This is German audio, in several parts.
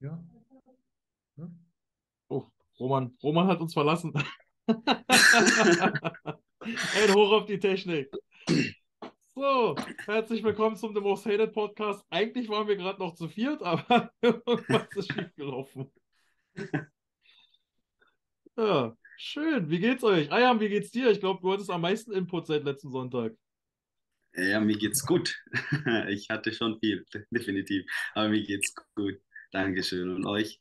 Ja. ja. Oh, Roman, Roman hat uns verlassen. Ein Hoch auf die Technik. So, herzlich willkommen zum The Most Hated Podcast. Eigentlich waren wir gerade noch zu viert, aber irgendwas ist schiefgelaufen. Ja, schön. Wie geht's euch? Ayam, wie geht's dir? Ich glaube, du hattest am meisten Input seit letzten Sonntag. Ja, mir geht's gut. Ich hatte schon viel, definitiv. Aber mir geht's gut. Dankeschön. Und euch?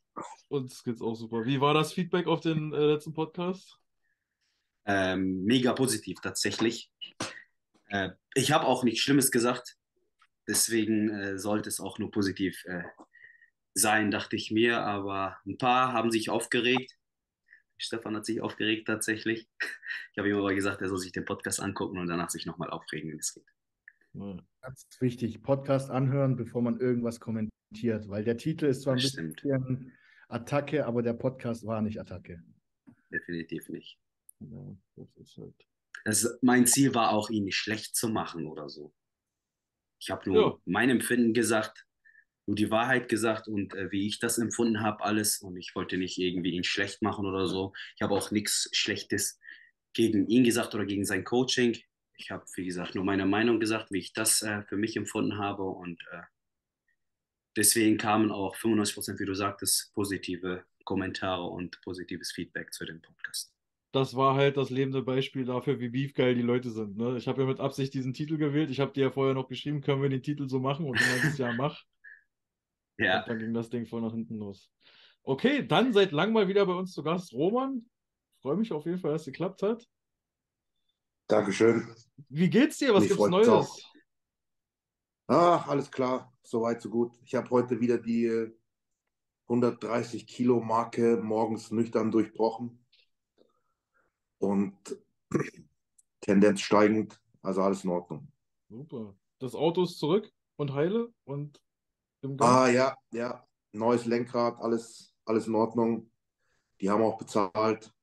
Uns geht's auch super. Wie war das Feedback auf den äh, letzten Podcast? Ähm, mega positiv, tatsächlich. Äh, ich habe auch nichts Schlimmes gesagt. Deswegen äh, sollte es auch nur positiv äh, sein, dachte ich mir. Aber ein paar haben sich aufgeregt. Stefan hat sich aufgeregt tatsächlich. Ich habe ihm aber gesagt, er soll sich den Podcast angucken und danach sich nochmal aufregen, wenn es geht. Ganz wichtig, Podcast anhören, bevor man irgendwas kommentiert, weil der Titel ist zwar ein Das bisschen stimmt. Attacke, aber der Podcast war nicht Attacke. Definitiv nicht. Ja, das ist halt. Das, mein Ziel war auch, ihn nicht schlecht zu machen oder so. Ich habe nur Ja. mein Empfinden gesagt, nur die Wahrheit gesagt und äh, wie ich das empfunden habe, alles. Und ich wollte nicht irgendwie ihn schlecht machen oder so. Ich habe auch nichts Schlechtes gegen ihn gesagt oder gegen sein Coaching. Ich habe, wie gesagt, nur meine Meinung gesagt, wie ich das äh, für mich empfunden habe. Und äh, deswegen kamen auch 95 Prozent, wie du sagtest, positive Kommentare und positives Feedback zu dem Podcast. Das war halt das lebende Beispiel dafür, wie beefgeil die Leute sind. Ne? Ich habe ja mit Absicht diesen Titel gewählt. Ich habe dir ja vorher noch geschrieben, können wir den Titel so machen? Und du meintest, ja, mach. Ja, Und dann ging das Ding voll nach hinten los. Okay, dann seit langem mal wieder bei uns zu Gast Roman. Freue mich auf jeden Fall, dass es geklappt hat. Dankeschön. Wie geht's dir? Was Mich gibt's Neues? auch. Ach, alles klar, soweit so gut. Ich habe heute wieder die äh, 130 Kilo Marke morgens nüchtern durchbrochen und Tendenz steigend, also alles in Ordnung. Super. Das Auto ist zurück und heile und im Gang. Ah ja, ja, neues Lenkrad, alles, alles in Ordnung. Die haben auch bezahlt.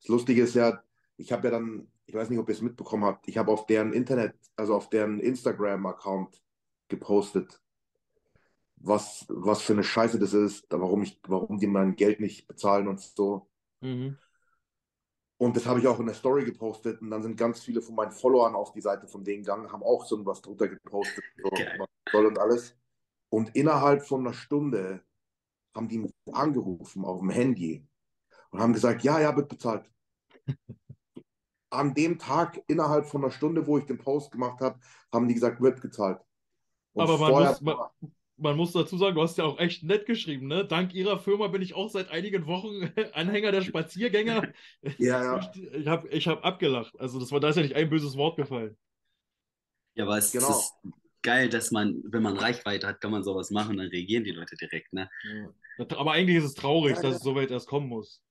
Das Lustige ist ja, ich habe ja dann, ich weiß nicht, ob ihr es mitbekommen habt, ich habe auf deren Internet, also auf deren Instagram-Account gepostet, was, was für eine Scheiße das ist, warum ich, warum die mein Geld nicht bezahlen und so. Mhm. Und das habe ich auch in der Story gepostet. Und dann sind ganz viele von meinen Followern auf die Seite von denen gegangen, haben auch so was drunter gepostet, so was soll und alles. Und innerhalb von einer Stunde haben die mich angerufen auf dem Handy und haben gesagt, ja, ja, wird bezahlt. An dem Tag, innerhalb von einer Stunde, wo ich den Post gemacht habe, haben die gesagt, wird gezahlt. Und Aber man muss, man, man muss dazu sagen, du hast ja auch echt nett geschrieben, ne? Dank ihrer Firma bin ich auch seit einigen Wochen Anhänger der Spaziergänger. Ja, ja. Ich habe ich hab abgelacht. Also das war, da ist ja nicht ein böses Wort gefallen. Ja, aber es Genau. ist geil, dass man, wenn man Reichweite hat, kann man sowas machen, dann reagieren die Leute direkt, ne? Ja. Aber eigentlich ist es traurig, Ja, dass ja. es so weit erst kommen muss.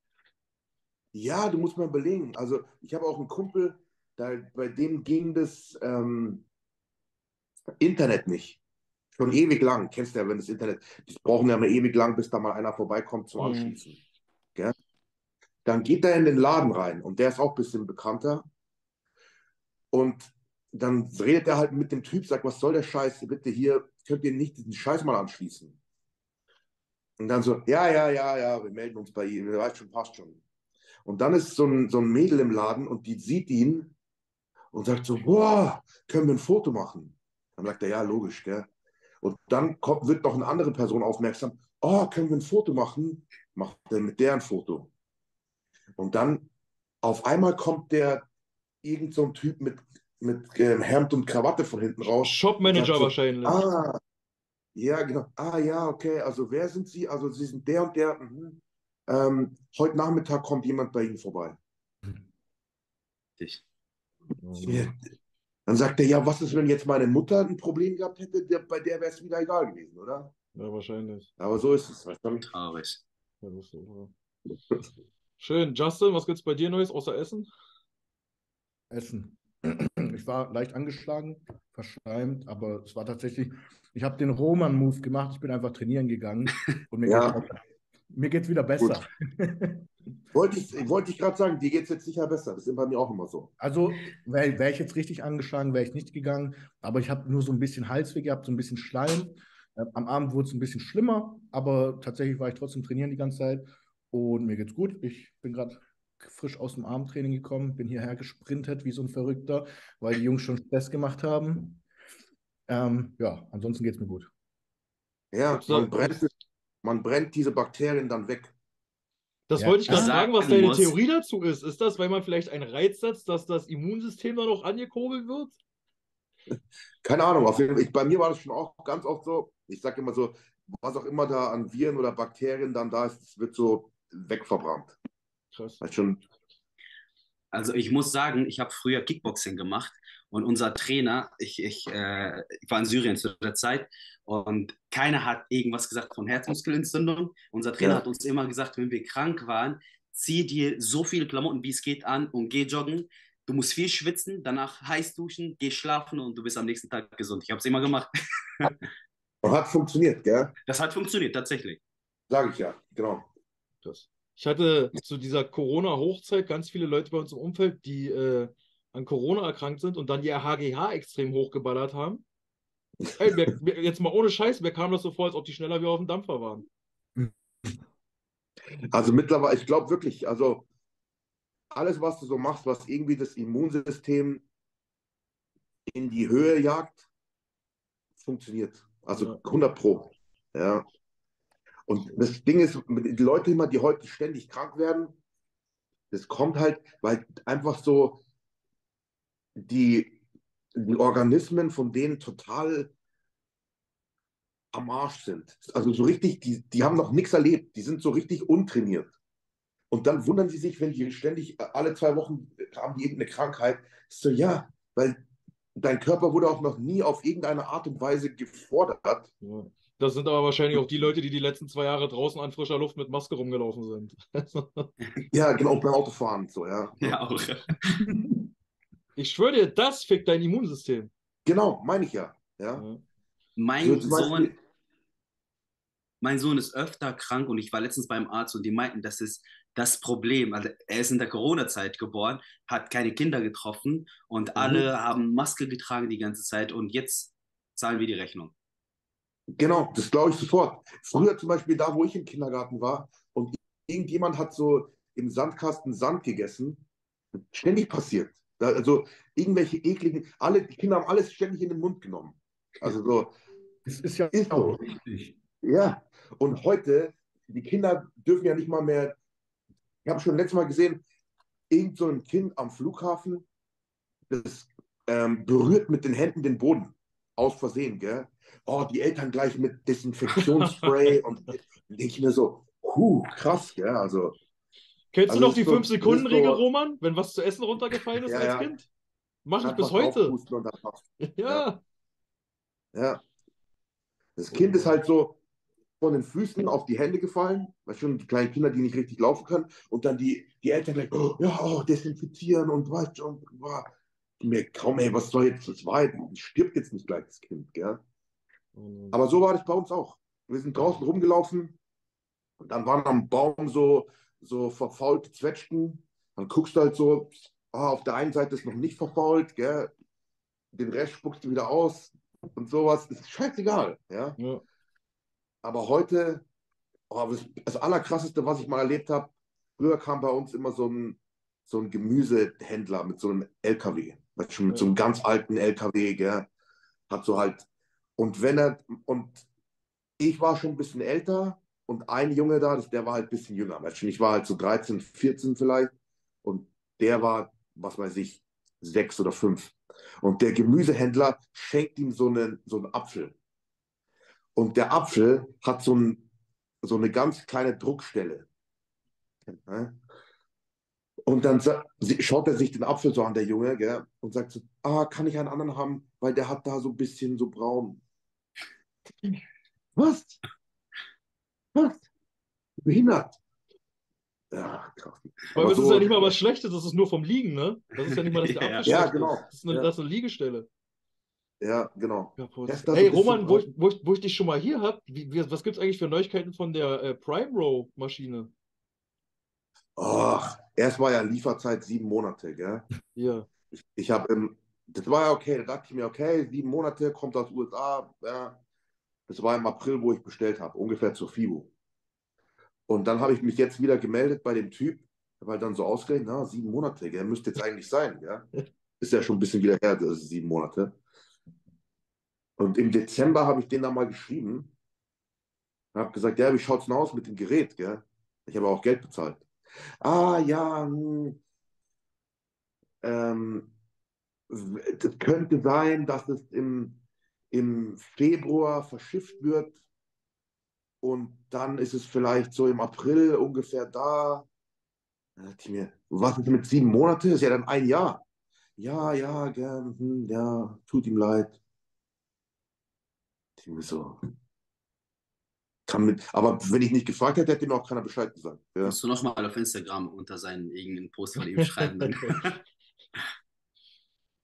Ja, du musst mal überlegen. Also ich habe auch einen Kumpel, da, bei dem ging das ähm, Internet nicht. Schon ewig lang. Kennst du ja, wenn das Internet, die brauchen ja mal ewig lang, bis da mal einer vorbeikommt zum Mhm. Anschließen. Gell? Dann geht er in den Laden rein und der ist auch ein bisschen bekannter. Und dann redet er halt mit dem Typ, sagt, was soll der Scheiß? Bitte hier, könnt ihr nicht diesen Scheiß mal anschließen? Und dann so, ja, ja, ja, ja, wir melden uns bei Ihnen, weiß schon, passt schon. Und dann ist so ein, so ein Mädel im Laden und die sieht ihn und sagt so, boah, können wir ein Foto machen? Dann sagt er, ja, logisch, gell? Und dann kommt, wird noch eine andere Person aufmerksam, oh, können wir ein Foto machen? Macht er mit der ein Foto. Und dann auf einmal kommt der, irgend so ein Typ mit, mit ähm, Hemd und Krawatte von hinten raus. Shopmanager so, wahrscheinlich. Ah, ja, genau. Ah, ja, okay. Also, wer sind Sie? Also, Sie sind der und der. Mhm. Ähm, heute Nachmittag kommt jemand bei Ihnen vorbei. Ich. Ja. Dann sagt er, ja, was ist, wenn jetzt meine Mutter ein Problem gehabt hätte? Der, bei der wäre es wieder egal gewesen, oder? Ja, wahrscheinlich. Aber so ist es. Weißt du? Traurig. Ja, das ist so, ja. Schön. Justin, was gibt's bei dir Neues außer Essen? Essen. Ich war leicht angeschlagen, verschleimt, aber es war tatsächlich, ich habe den Roman-Move gemacht, ich bin einfach trainieren gegangen und mir Ja. geht's, mir geht's wieder besser. Wollte ich, wollte ich gerade sagen, dir geht es jetzt sicher besser. Das ist bei mir auch immer so. Also wäre wär ich jetzt richtig angeschlagen, wäre ich nicht gegangen, aber ich habe nur so ein bisschen Halsweh gehabt, so ein bisschen Schleim. Äh, am Abend wurde es ein bisschen schlimmer, aber tatsächlich war ich trotzdem trainieren die ganze Zeit und mir geht's gut. Ich bin gerade frisch aus dem Armtraining gekommen, bin hierher gesprintet wie so ein Verrückter, weil die Jungs schon Stress gemacht haben. Ähm, ja, ansonsten geht's mir gut. Ja, man brennt, man brennt diese Bakterien dann weg. Das Ja. wollte ich gerade Ich fragen, was sagen deine muss- Theorie dazu ist. Ist das, weil man vielleicht einen Reiz setzt, dass das Immunsystem dann auch angekurbelt wird? Keine Ahnung, auf jeden Fall, ich, bei mir war das schon auch ganz oft so. Ich sage immer so, was auch immer da an Viren oder Bakterien dann da ist, das wird so wegverbrannt. Krass. Also ich muss sagen, ich habe früher Kickboxing gemacht und unser Trainer, ich, ich, äh, ich war in Syrien zu der Zeit und keiner hat irgendwas gesagt von Herzmuskelentzündung. Unser Trainer Ja. hat uns immer gesagt, wenn wir krank waren, zieh dir so viele Klamotten, wie es geht, an und geh joggen. Du musst viel schwitzen, danach heiß duschen, geh schlafen und du bist am nächsten Tag gesund. Ich habe es immer gemacht. und hat funktioniert, gell? Das hat funktioniert, tatsächlich. Sage ich ja, genau. Krass. Ich hatte zu dieser Corona-Hochzeit ganz viele Leute bei uns im Umfeld, die äh, an Corona erkrankt sind und dann ihr HGH extrem hochgeballert haben. Ey, mir, jetzt mal ohne Scheiß, mir kam das so vor, als ob die schneller wie auf dem Dampfer waren. Also mittlerweile, ich glaube wirklich, also alles, was du so machst, was irgendwie das Immunsystem in die Höhe jagt, funktioniert. Also Ja. 100 Pro. Ja. Und das Ding ist, die Leute immer, die heute ständig krank werden, das kommt halt, weil einfach so die, die Organismen von denen total am Arsch sind. Also so richtig, die, die haben noch nichts erlebt, die sind so richtig untrainiert. Und dann wundern sie sich, wenn die ständig äh, alle zwei Wochen haben die irgendeine Krankheit. So, ja, weil dein Körper wurde auch noch nie auf irgendeine Art und Weise gefordert. Ja. Das sind aber wahrscheinlich auch die Leute, die die letzten zwei Jahre draußen an frischer Luft mit Maske rumgelaufen sind. Ja, genau, beim Autofahren so, ja. Ja, auch. Ich schwöre dir, das fickt dein Immunsystem. Genau, meine ich ja. ja. Ja. Mein So zum Sohn, Beispiel, mein Sohn ist öfter krank und ich war letztens beim Arzt und die meinten, das ist das Problem. Also er ist in der Corona-Zeit geboren, hat keine Kinder getroffen und alle haben Maske getragen die ganze Zeit und jetzt zahlen wir die Rechnung. Genau, das glaube ich sofort. Früher zum Beispiel da, wo ich im Kindergarten war und irgendjemand hat so im Sandkasten Sand gegessen, ständig passiert. Also irgendwelche ekligen, alle die Kinder haben alles ständig in den Mund genommen. Also so, Es ist ja Ist auch so. richtig. ja. Und heute, die Kinder dürfen ja nicht mal mehr, ich habe schon letztes Mal gesehen, irgend so ein Kind am Flughafen, das ähm, berührt mit den Händen den Boden. Aus Versehen, gell? Oh, die Eltern gleich mit Desinfektionsspray und ich mir so, huh, krass, gell? Also, Kennst Also du noch die so- 5-Sekunden-Regel, ist so- Roman? Wenn was zu essen runtergefallen ist Ja, als ja. Kind? Mach ich bis heute. Ja. Ja. Das Kind ist halt so von den Füßen auf die Hände gefallen, weil schon die kleinen Kinder, die nicht richtig laufen können, und dann die, die Eltern gleich, oh, ja, oh, desinfizieren und was und boah. mir kaum, ey, was soll jetzt das jetzt- Stirbt jetzt nicht gleich das Kind, gell? Aber so war das bei uns auch. Wir sind draußen rumgelaufen und dann waren am Baum so, so verfaulte Zwetschgen. Dann guckst du halt so, ah, auf der einen Seite ist noch nicht verfault, gell? Den Rest spuckst du wieder aus und sowas. Das ist scheißegal, ja. Ja. Aber heute, oh, das, das Allerkrasseste, was ich mal erlebt habe, früher kam bei uns immer so ein, so ein Gemüsehändler mit so einem LKW, mit so einem ganz alten LKW, gell? Hat so halt, und wenn er, und ich war schon ein bisschen älter und ein Junge da, der war halt ein bisschen jünger, ich war halt so 13, 14 vielleicht und der war, was weiß ich, sechs oder fünf. Und der Gemüsehändler schenkt ihm so einen, so einen Apfel. Und der Apfel hat so, ein, so eine ganz kleine Druckstelle. Und dann schaut er sich den Apfel so an, der Junge, gell, und sagt so, ah, kann ich einen anderen haben, weil der hat da so ein bisschen so braun. Was? Was? Behindert. Ja, krass. Weil Aber das ist so- ja nicht mal was Schlechtes, das ist nur vom Liegen, ne? Das ist ja nicht mal, dass der Ja. Ja, genau. ist. Das ist eine, Ja. das ist eine Liegestelle. Ja, genau. Kaputt. Das ist da Ey, so ein bisschen Roman, wo ich, wo, ich, wo ich dich schon mal hier habe, was gibt es eigentlich für Neuigkeiten von der äh, Prime Row Maschine? Ach, erst war ja Lieferzeit sieben Monate, gell? Ja. Ich habe, ähm, das war ja okay, da dachte ich mir, okay, sieben Monate, kommt aus USA, ja. Das war im April, wo ich bestellt habe, ungefähr zur FIBO. Und dann habe ich mich jetzt wieder gemeldet bei dem Typ, weil dann so ausgerechnet, na, sieben Monate, der müsste jetzt eigentlich sein, ja. Ist ja schon ein bisschen wieder her, das ist sieben Monate. Und im Dezember habe ich den dann mal geschrieben und habe gesagt, ja, wie schaut es denn aus mit dem Gerät, gell? Ich habe auch Geld bezahlt. Ah, ja, hm, ähm, es könnte sein, dass es im, im Februar verschifft wird und dann ist es vielleicht so im April ungefähr da. Da dachte ich mir, was ist mit sieben Monaten? Das ist ja dann ein Jahr. Ja, ja, gern, hm, ja, tut ihm leid. Ich mir so. Kann mit, aber wenn ich nicht gefragt hätte, hätte mir auch keiner Bescheid gesagt. Ja. Musst du nochmal auf Instagram unter seinen irgendeinen Post von ihm schreiben.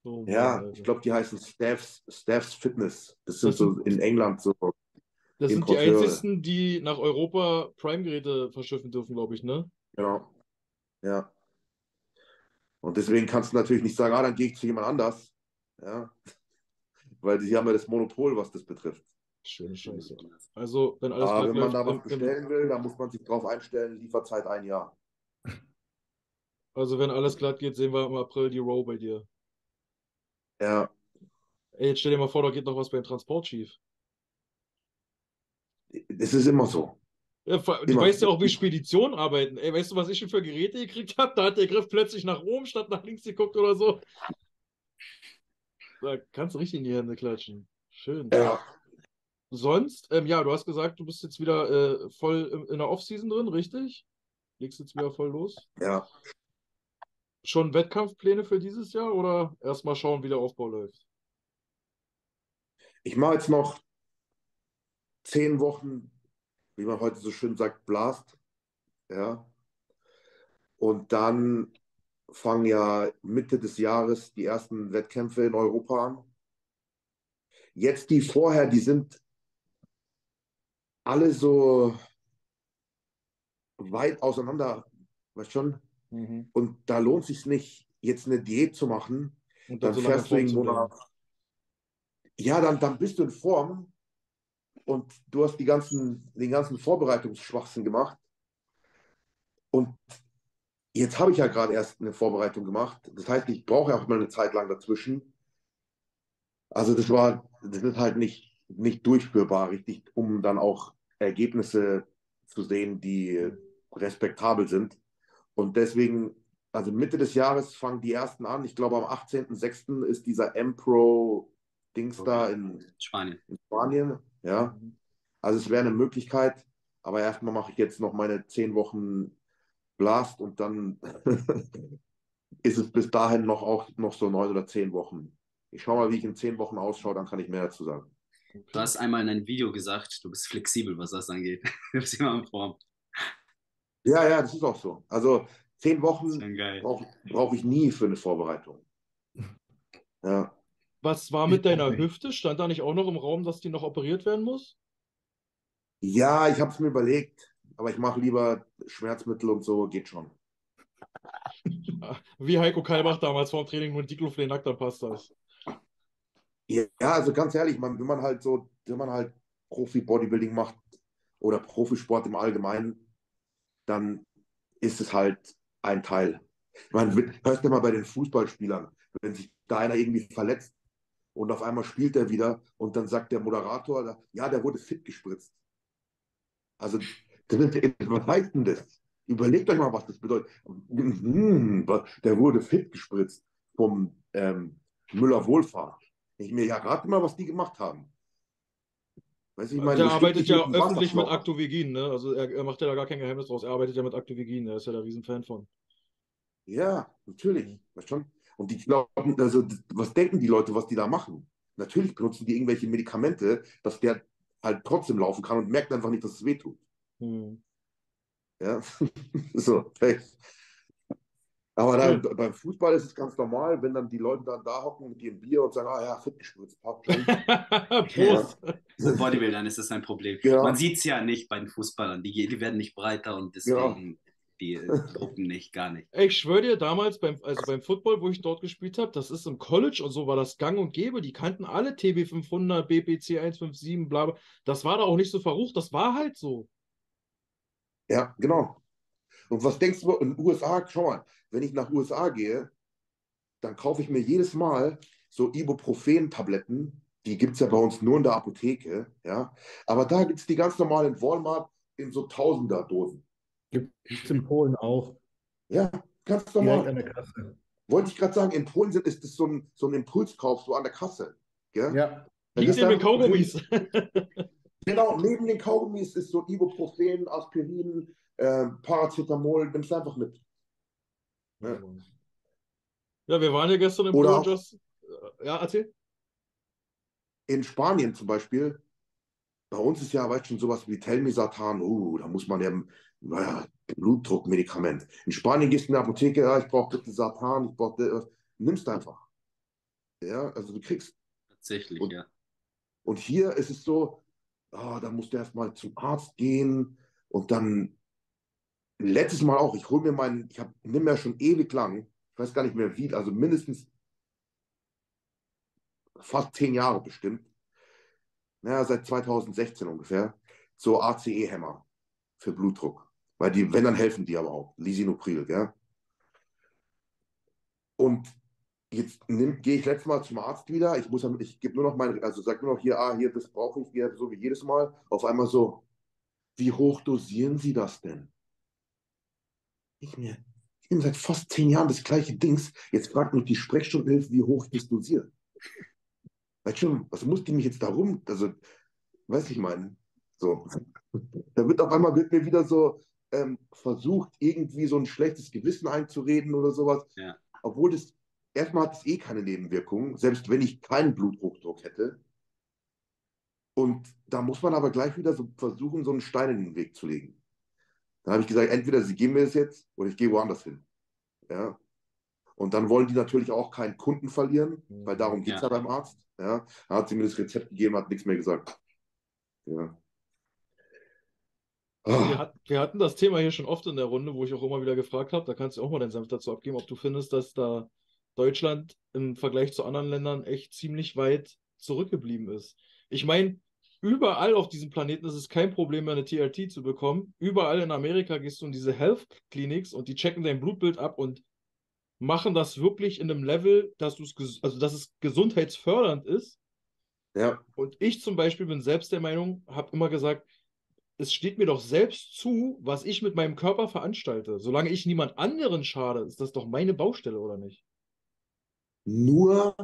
So, Ja, ich glaube, die heißen Staffs, Staffs Fitness. Das sind Das so in England so. Das sind die einzigsten, die nach Europa Prime-Geräte verschiffen dürfen, glaube ich, ne? Genau. Ja. Und deswegen kannst du natürlich nicht sagen, ah, dann gehe ich zu jemand anders. Ja. Weil die haben ja das Monopol, was das betrifft. Schöne Scheiße. Also, wenn alles Aber glatt wenn man da was bestellen will, dann muss man sich drauf einstellen, Lieferzeit ein Jahr. also wenn alles glatt geht, sehen wir im April die Row bei dir. Ja. Ey, jetzt stell dir mal vor, da geht noch was beim Transport schief. Es ist immer so. Ja, du Immer. weißt ja auch, wie Speditionen arbeiten. Ey, weißt du, was ich schon für Geräte gekriegt habe? Da hat der Griff plötzlich nach oben statt nach links geguckt oder so. Da kannst du richtig in die Hände klatschen. Schön. Ja. Sonst, ähm, ja, du hast gesagt, du bist jetzt wieder äh, voll in, in der Offseason drin, richtig? Legst jetzt wieder voll los. Ja. Schon Wettkampfpläne für dieses Jahr oder erstmal schauen, wie der Aufbau läuft? Ich mache jetzt noch zehn Wochen, wie man heute so schön sagt, Blast. Ja. Und dann fangen ja Mitte des Jahres die ersten Wettkämpfe in Europa an. Jetzt die vorher, die sind alle so weit auseinander, weißt schon? Und da lohnt sich nicht, jetzt eine Diät zu machen. Und Dann so lange fährst du irgendwo nach. Ja, dann, dann bist du in Form und du hast die ganzen, den ganzen Vorbereitungsschwachsinn gemacht. Und jetzt habe ich ja gerade erst eine Vorbereitung gemacht. Das heißt, ich brauche ja auch mal eine Zeit lang dazwischen. Also das war, das ist halt nicht, nicht durchführbar, richtig, um dann auch Ergebnisse zu sehen, die respektabel sind. Und deswegen, also Mitte des Jahres fangen die ersten an. Ich glaube, am 18.06. ist dieser M-Pro-Dings da in, Spanien. in Spanien. Ja, also es wäre eine Möglichkeit. Aber erstmal mache ich jetzt noch meine zehn Wochen Blast und dann ist es bis dahin noch auch noch so neun oder zehn Wochen. Ich schaue mal, wie ich in zehn Wochen ausschaue, dann kann ich mehr dazu sagen. Du hast einmal in einem Video gesagt, du bist flexibel, was das angeht. Du bist immer in Form. Ja, ja, das ist auch so. Also zehn Wochen brauche brauch ich nie für eine Vorbereitung. Ja. Was war mit deiner Hüfte? Stand da nicht auch noch im Raum, dass die noch operiert werden muss? Ja, ich habe es mir überlegt, aber ich mache lieber Schmerzmittel und so, geht schon. Wie Heiko Kalbach damals vor dem Training nur Diclofenac, dann passt das. Ja, also ganz ehrlich, man, wenn man halt so, wenn man halt Profi-Bodybuilding macht oder Profisport im Allgemeinen, dann ist es halt ein Teil. Meine, hörst du mal bei den Fußballspielern, wenn sich da einer irgendwie verletzt und auf einmal spielt er wieder und dann sagt der Moderator, ja, der wurde fit gespritzt. Also, was heißt denn das? Überlegt euch mal, was das bedeutet. Hm, Der wurde fit gespritzt vom ähm, Müller Wohlfahrt. Ich mir ja rate mal, was die gemacht haben. Weißt du, ich meine, der arbeitet ja öffentlich mit. Actovegin, ne? Also er, er macht ja da gar kein Geheimnis draus. Er arbeitet ja mit Actovegin, er ist ja der Riesenfan von. Ja, natürlich. Weißt schon? Und die glauben, also was denken die Leute, was die da machen? Natürlich benutzen die irgendwelche Medikamente, dass der halt trotzdem laufen kann und merkt einfach nicht, dass es wehtut. Hm. Ja, so. Aber Ja. dann, beim Fußball ist es ganz normal, wenn dann die Leute dann da hocken mit ihrem Bier und sagen, ah ja, fit gespritzt, passt schon. Prost! Bei Bodybuildern ist das ein Problem. Ja. Man sieht es ja nicht bei den Fußballern. Die, die werden nicht breiter und deswegen Die äh, Gruppen nicht, gar nicht. Ey, Ich schwöre dir, damals beim, also beim Football, wo ich dort gespielt habe, das ist im College und so war das gang und gäbe. Die kannten alle TB500, BPC 157, bla bla. Das war da auch nicht so verrucht, das war halt so. Ja, genau. Und was denkst du in den USA? Schau mal, wenn ich nach USA gehe, dann kaufe ich mir jedes Mal so Ibuprofen-Tabletten. Die gibt es ja bei uns nur in der Apotheke. Ja? Aber da gibt es die ganz normal in Walmart in so Tausender-Dosen. Gibt es in Polen auch. Ja, ganz normal. an der Kasse. Wollte ich gerade sagen, in Polen sind, ist das so ein, so ein Impulskauf, so an der Kasse. Gell? Ja. Da Liegt du mit Kaugummis. Genau, neben den Kaugummis ist so Ibuprofen, Aspirin, äh, Paracetamol, nimmst du einfach mit. Ja. Ja, wir waren ja gestern im Oder Rogers. Ja, erzähl. In Spanien zum Beispiel, bei uns ist ja, weißt du, schon sowas wie Telmisartan, uh, da muss man ja, naja, Blutdruckmedikament. In Spanien gehst du in die Apotheke, ja, ich brauche bitte Satan, ich brauche das, nimmst einfach. Ja, also du kriegst. Tatsächlich, Und- ja. Und hier ist es so, ah, da musst du erstmal zum Arzt gehen und dann letztes Mal auch, ich hole mir meinen, ich nimm ja schon ewig lang, ich weiß gar nicht mehr wie, also mindestens fast zehn Jahre bestimmt, naja, seit 2016 ungefähr, so ACE-Hämmer für Blutdruck. Weil die, wenn, dann helfen die aber auch. Lisinopril, gell? Und jetzt gehe ich letztes Mal zum Arzt wieder. Ich muss, ich gebe nur noch mein, also sag nur noch hier, ah, hier, das brauche ich wieder, so wie jedes Mal. Auf einmal so, wie hoch dosieren Sie das denn? Ich mir, ich nehme seit fast zehn Jahren das gleiche Dings. Jetzt fragt mich die Sprechstundenhilfe, wie hoch ich das dosiere. Weißt schon, was muss die mich jetzt darum? Also, weiß ich meine, so. Da wird auf einmal wird mir wieder so ähm, versucht, irgendwie so ein schlechtes Gewissen einzureden oder sowas. Ja. Obwohl das, erstmal hat es eh keine Nebenwirkungen, selbst wenn ich keinen Bluthochdruck hätte. Und da muss man aber gleich wieder so versuchen, so einen Stein in den Weg zu legen. Dann habe ich gesagt, entweder sie geben mir es jetzt oder ich gehe woanders hin. Ja. Und dann wollen die natürlich auch keinen Kunden verlieren, weil darum geht es ja. Ja. beim Arzt. Ja. Da hat sie mir das Rezept gegeben, hat nichts mehr gesagt. Ja. Wir, Ah, hat, wir hatten das Thema hier schon oft in der Runde, wo ich auch immer wieder gefragt habe, da kannst du auch mal deinen Senf dazu abgeben, ob du findest, dass da Deutschland im Vergleich zu anderen Ländern echt ziemlich weit zurückgeblieben ist. Ich meine, überall auf diesem Planeten ist es kein Problem mehr, eine TRT zu bekommen. Überall in Amerika gehst du in diese Health Clinics und die checken dein Blutbild ab und machen das wirklich in einem Level, dass also dass es gesundheitsfördernd ist. ja. Und ich zum Beispiel bin selbst der Meinung, habe immer gesagt, es steht mir doch selbst zu, was ich mit meinem Körper veranstalte. Solange ich niemand anderen schade, ist das doch meine Baustelle, oder nicht? Nur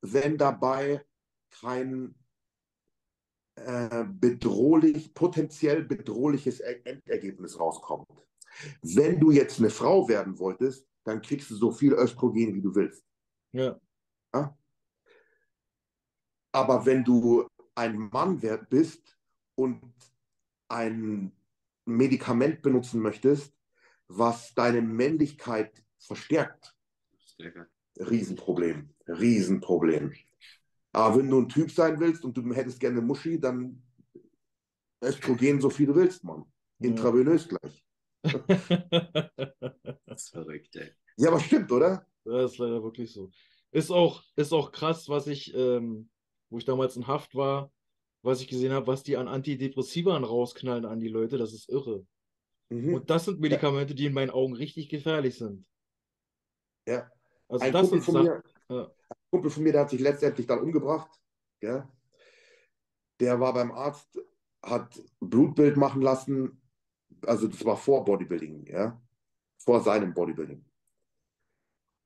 wenn dabei kein äh, bedrohlich, potenziell bedrohliches Er- Endergebnis rauskommt. Wenn du jetzt eine Frau werden wolltest, dann kriegst du so viel Östrogen, wie du willst. Ja. Aber wenn du ein Mann wer- bist und ein Medikament benutzen möchtest, was deine Männlichkeit verstärkt, Stärker. Riesenproblem. Riesenproblem. Aber wenn du ein Typ sein willst und du hättest gerne Muschi, dann Östrogen so viel du willst, Mann. Intravenös gleich. Das ist verrückt, ey. Ja, aber stimmt, oder? Das ist leider wirklich so. Ist auch, ist auch krass, was ich, ähm, wo ich damals in Haft war, was ich gesehen habe, was die an Antidepressivern rausknallen an die Leute, das ist irre. Mhm. Und das sind Medikamente, die in meinen Augen richtig gefährlich sind. Ja. Also Ein das Kumpel sind von, Sachen. mir, Ja. Kumpel von mir, der hat sich letztendlich dann umgebracht. Ja? Der war beim Arzt, hat Blutbild machen lassen. Also das war vor Bodybuilding, ja. Vor seinem Bodybuilding.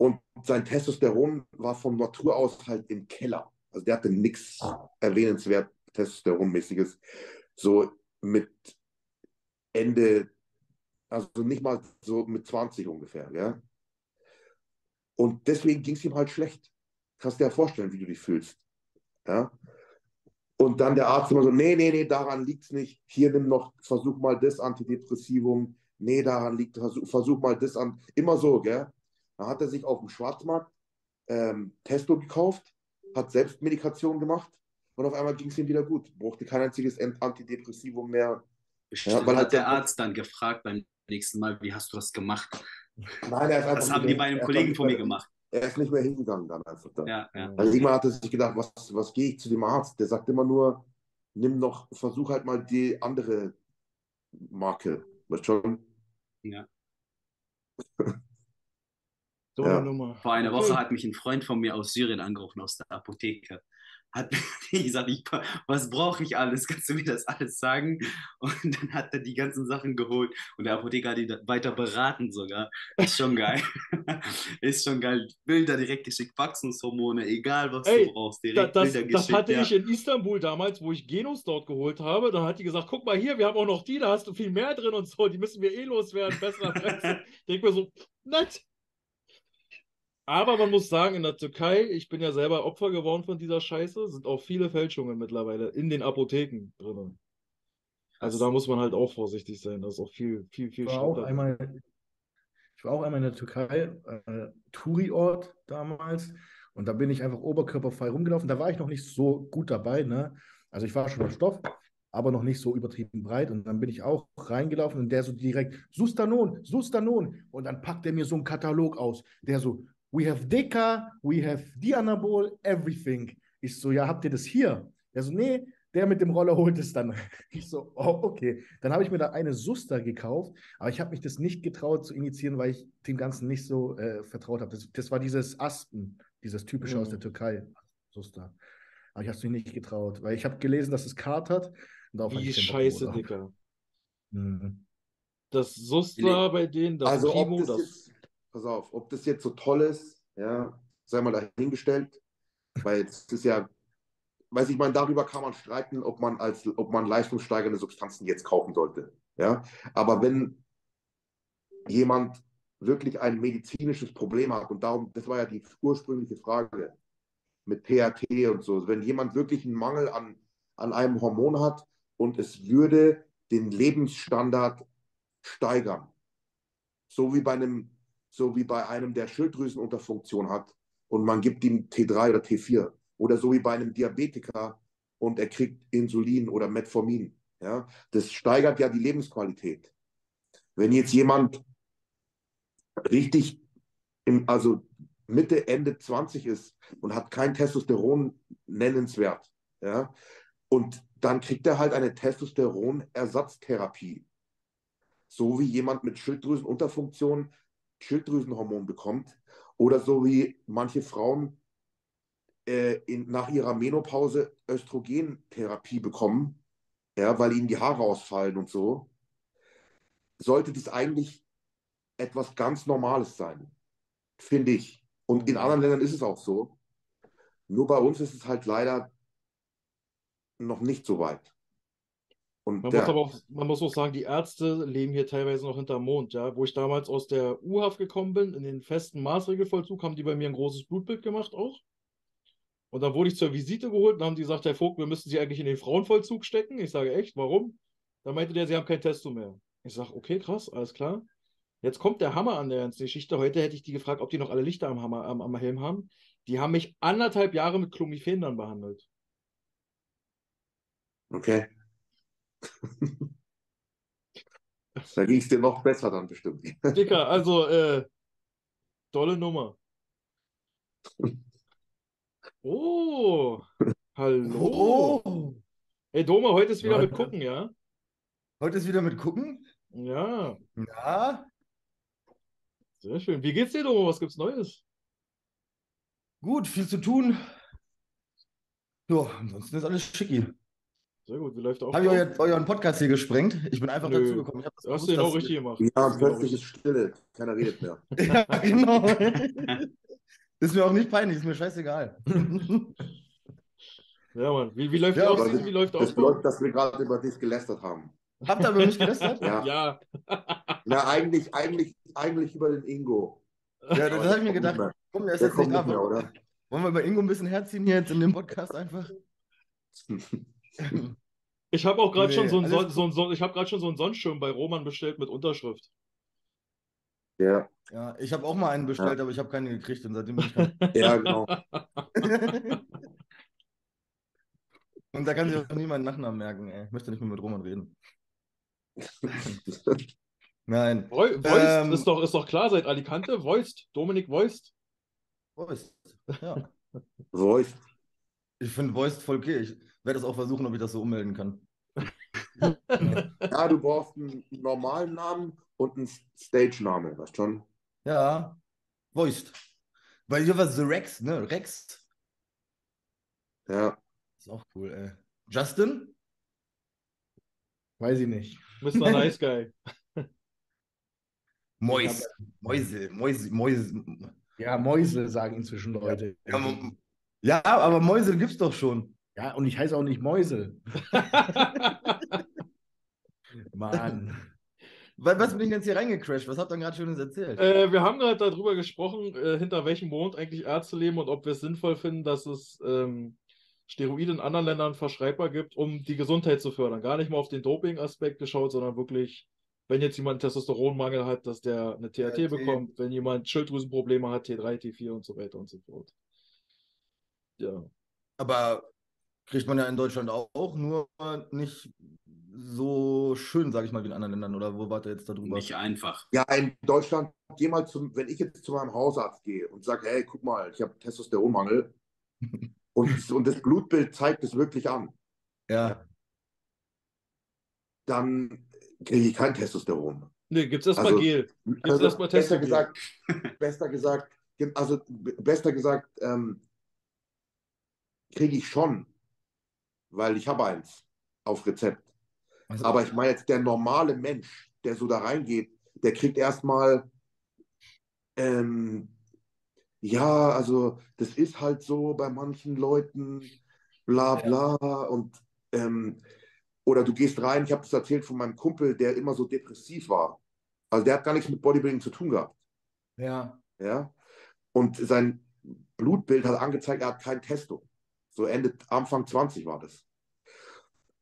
Und sein Testosteron war von Natur aus halt im Keller. Also der hatte nichts erwähnenswert Testosteronmäßiges. So mit Ende, also nicht mal so mit 20 ungefähr, ja. Und deswegen ging es ihm halt schlecht. Kannst dir ja vorstellen, wie du dich fühlst. Ja? Und dann der Arzt immer so, nee, nee, nee, daran liegt es nicht. Hier nimm noch, versuch mal das Antidepressivum. Nee, daran liegt, versuch, versuch mal das an. Immer so, gell? Dann hat er sich auf dem Schwarzmarkt ähm, Testo gekauft, hat selbst Medikation gemacht und auf einmal ging es ihm wieder gut. Brauchte kein einziges Ant- Antidepressivum mehr. Bestimmt weil hat halt der Arzt dann gefragt beim nächsten Mal, wie hast du das gemacht? Nein, er ist einfach Das haben die bei einem Kollegen von mir gemacht. Er ist nicht mehr hingegangen dann einfach dann. Ja, ja. Also irgendwann hat er sich gedacht, was, was gehe ich zu dem Arzt? Der sagt immer nur, nimm noch, versuch halt mal die andere Marke. Weißt schon? So Ja. eine Nummer. Vor einer. Woche hat mich ein Freund von mir aus Syrien angerufen, aus der Apotheke. Hat mir gesagt, ich, was brauche ich alles? Kannst du mir das alles sagen? Und dann hat er die ganzen Sachen geholt und der Apotheker hat ihn weiter beraten sogar. Ist schon geil. Ist schon geil. Bilder direkt geschickt, Wachstumshormone, egal was Ey, du brauchst, direkt das, Bilder das geschickt. hatte ja. ich in Istanbul damals, wo ich Genos dort geholt habe. Da hat die gesagt, guck mal hier, wir haben auch noch die, da hast du viel mehr drin und so, die müssen wir eh loswerden, besserer Preis. Denk mir so, nett. Aber man muss sagen, in der Türkei, ich bin ja selber Opfer geworden von dieser Scheiße, sind auch viele Fälschungen mittlerweile in den Apotheken drin. Also da muss man halt auch vorsichtig sein. Da ist auch viel, viel, viel Ich war Schrott auch dabei. einmal, ich war auch einmal in der Türkei, äh, Touri-Ort damals, und da bin ich einfach oberkörperfrei rumgelaufen. Da war ich noch nicht so gut dabei, ne? Also ich war schon auf Stoff, aber noch nicht so übertrieben breit. Und dann bin ich auch reingelaufen und der so direkt, Sustanon, Sustanon. Und dann packt er mir so einen Katalog aus. Der so, we have Deka, we have Dianabol, everything. Ich so, ja, habt ihr das hier? Der so, nee, der mit dem Roller holt es dann. Ich so, oh, okay. Dann habe ich mir da eine Suster gekauft, aber ich habe mich das nicht getraut zu initiieren, weil ich dem Ganzen nicht so äh, vertraut habe. Das, das war dieses Aspen, dieses typische aus Mhm. der Türkei, Suster. Aber ich habe es mir nicht getraut, weil ich habe gelesen, dass es katert. Und darauf hatte Wie scheiße. Dicker. Mhm. Das Sustra bei denen, das also Primo, das das. jetzt, pass auf, ob das jetzt so toll ist, ja, sei mal dahingestellt, weil es ist ja, weiß ich meine, darüber kann man streiten, ob man als, ob man leistungssteigernde Substanzen jetzt kaufen sollte, ja, aber wenn jemand wirklich ein medizinisches Problem hat und darum, das war ja die ursprüngliche Frage mit PRT und so, wenn jemand wirklich einen Mangel an, an einem Hormon hat und es würde den Lebensstandard steigern, so wie bei einem, so wie bei einem, der Schilddrüsenunterfunktion hat und man gibt ihm T3 oder T4 oder so wie bei einem Diabetiker und er kriegt Insulin oder Metformin. Ja, das steigert ja die Lebensqualität. Wenn jetzt jemand richtig im, also Mitte, Ende 20 ist und hat kein Testosteron nennenswert, ja, und dann kriegt er halt eine Testosteronersatztherapie. So wie jemand mit Schilddrüsenunterfunktion Schilddrüsenhormon bekommt oder so wie manche Frauen äh, in, nach ihrer Menopause Östrogentherapie bekommen, ja, weil ihnen die Haare ausfallen und so, sollte das eigentlich etwas ganz Normales sein, finde ich. Und in anderen Ländern ist es auch so. Nur bei uns ist es halt leider noch nicht so weit. Und Man der, muss aber auch, man muss auch sagen, die Ärzte leben hier teilweise noch hinterm Mond, ja. Wo ich damals aus der U-Haft gekommen bin, in den festen Maßregelvollzug, haben die bei mir ein großes Blutbild gemacht auch. Und dann wurde ich zur Visite geholt und haben die gesagt, Herr Vogt, wir müssen Sie eigentlich in den Frauenvollzug stecken. Ich sage, echt, warum? Dann meinte der, Sie haben kein Testo mehr. Ich sage, okay, krass, alles klar. Jetzt kommt der Hammer an der ganzen Geschichte. Heute hätte ich die gefragt, ob die noch alle Lichter am, Hammer, am, am Helm haben. Die haben mich anderthalb Jahre mit Clomiphen dann behandelt. okay. da ging es dir noch besser dann bestimmt. Dicker, also, äh, tolle Nummer. Oh, hallo. Oh, Ey, Doma, heute ist wieder Ja, mit ja. gucken, ja? heute ist wieder mit gucken. Ja, Ja, sehr schön. Wie geht's dir, Doma? Was gibt's Neues? gut, viel zu tun. Ja, ansonsten ist alles schicki. Sehr gut, wie läuft der Habe ich euer, euren Podcast hier gesprengt? Ich bin einfach Nö. dazu gekommen. Ich das Du hast gewusst, den auch richtig gemacht. Ja, Das plötzlich ist. Stille. Keiner redet mehr. Ja, genau. ist mir auch nicht peinlich, ist mir scheißegal. Ja, Mann. Wie, wie läuft Ja, Offseason? Wie läuft der Das Aufbau? bedeutet, dass wir gerade über dich gelästert haben. Habt ihr aber nicht gelästert? Ja. Ja, Na, eigentlich, eigentlich, eigentlich über den Ingo. Ja, das Aber habe ich mir gedacht. Komm, der ist Der jetzt nicht kommt da. Wollen wir über Ingo ein bisschen herziehen hier jetzt in dem Podcast einfach? Ich habe auch gerade Nee, schon so Son so einen, so ich habe gerade schon so einen Sonnenschirm bei Roman bestellt mit Unterschrift. Ja, Ja, ich habe auch mal einen bestellt, aber ich habe keinen gekriegt und seitdem bin ich kein. ja, genau. Und da kann sich auch niemand Nachnamen merken, ey. Ich möchte nicht mehr mit Roman reden. Nein. Voiced Ähm, ist, doch, ist doch klar, seit Alicante. Voiced. Dominik Voiced. Voiced. Ja. Voice. Ich finde Voiced voll okay. Ich werde es auch versuchen, ob ich das so ummelden kann. Ja, du brauchst einen normalen Namen und einen Stage-Namen, weißt schon? Ja. Voiced. Weil hier war The Rex, ne? Rex. Ja. Ist auch cool, ey. Justin? Weiß ich nicht. Mr. Nice Guy. Mois. Mäuse. Mäuse. Mäuse. Ja, Mäusel sagen inzwischen Leute. Ja, aber Mäuse gibt's doch schon. Ja, und ich heiße auch nicht Mäusel. Mann. Was, bin ich denn jetzt hier reingecrashed? Was habt ihr denn gerade Schönes erzählt? Äh, wir haben gerade darüber gesprochen, äh, hinter welchem Mond eigentlich Ärzte leben und ob wir es sinnvoll finden, dass es ähm, Steroide in anderen Ländern verschreibbar gibt, um die Gesundheit zu fördern. Gar nicht mal auf den Doping-Aspekt geschaut, sondern wirklich, wenn jetzt jemand Testosteronmangel hat, dass der eine THT THT. bekommt, wenn jemand Schilddrüsenprobleme hat, T3, T4 und so weiter und so fort. Ja. Aber kriegt man ja in Deutschland auch, nur nicht so schön, sage ich mal, wie in anderen Ländern. Oder wo wart ihr jetzt darüber? Nicht einfach. Ja, in Deutschland, geh mal zum, wenn ich jetzt zu meinem Hausarzt gehe und sage, hey, guck mal, ich habe Testosteronmangel und, und das Blutbild zeigt es wirklich an, Ja. dann kriege ich kein Testosteron. Nee, gibt's erstmal Also, Gel. Gibt's Also, erstmal besser gesagt, besser gesagt, ge- also besser gesagt, ähm, kriege ich schon, weil ich habe eins auf Rezept. Also, Aber ich meine jetzt, der normale Mensch, der so da reingeht, der kriegt erstmal, ähm, ja, also das ist halt so bei manchen Leuten, bla bla. Und ähm, oder du gehst rein, ich habe das erzählt von meinem Kumpel, der immer so depressiv war. Also der hat gar nichts mit Bodybuilding zu tun gehabt. ja. Ja. Und sein Blutbild hat angezeigt, er hat kein Testo. So Ende, Anfang 20 war das.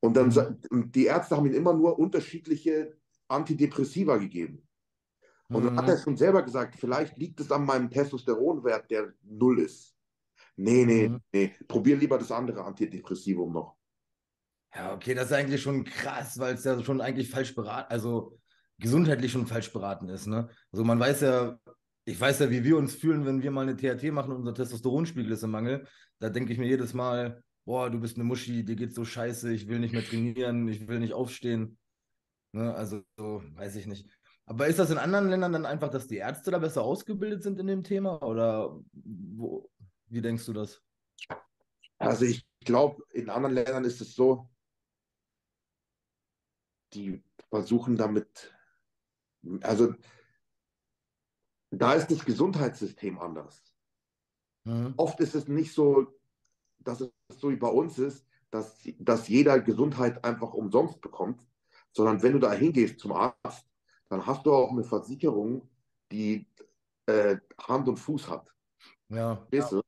Und dann, Mhm. die Ärzte haben ihm immer nur unterschiedliche Antidepressiva gegeben. Und dann hat Mhm. er schon selber gesagt, vielleicht liegt es an meinem Testosteronwert, der null ist. Nee, nee, Mhm. nee, probier lieber das andere Antidepressivum noch. Ja, okay, das ist eigentlich schon krass, weil es ja schon eigentlich falsch beraten, also gesundheitlich schon falsch beraten ist, ne? Also man weiß ja, ich weiß ja, wie wir uns fühlen, wenn wir mal eine THT machen und unser Testosteronspiegel ist im Mangel. Da denke ich mir jedes Mal, boah, du bist eine Muschi, dir geht's so scheiße, ich will nicht mehr trainieren, ich will nicht aufstehen. Ne? Also, so, weiß ich nicht. Aber ist das in anderen Ländern dann einfach, dass die Ärzte da besser ausgebildet sind in dem Thema? Oder wo, wie denkst du das? Also ich glaube, in anderen Ländern ist es so, die versuchen damit, also da ist das Gesundheitssystem anders. Mhm. Oft ist es nicht so, dass es so wie bei uns ist, dass, dass jeder Gesundheit einfach umsonst bekommt, sondern wenn du da hingehst zum Arzt, dann hast du auch eine Versicherung, die äh, Hand und Fuß hat. Ja. Weißt du?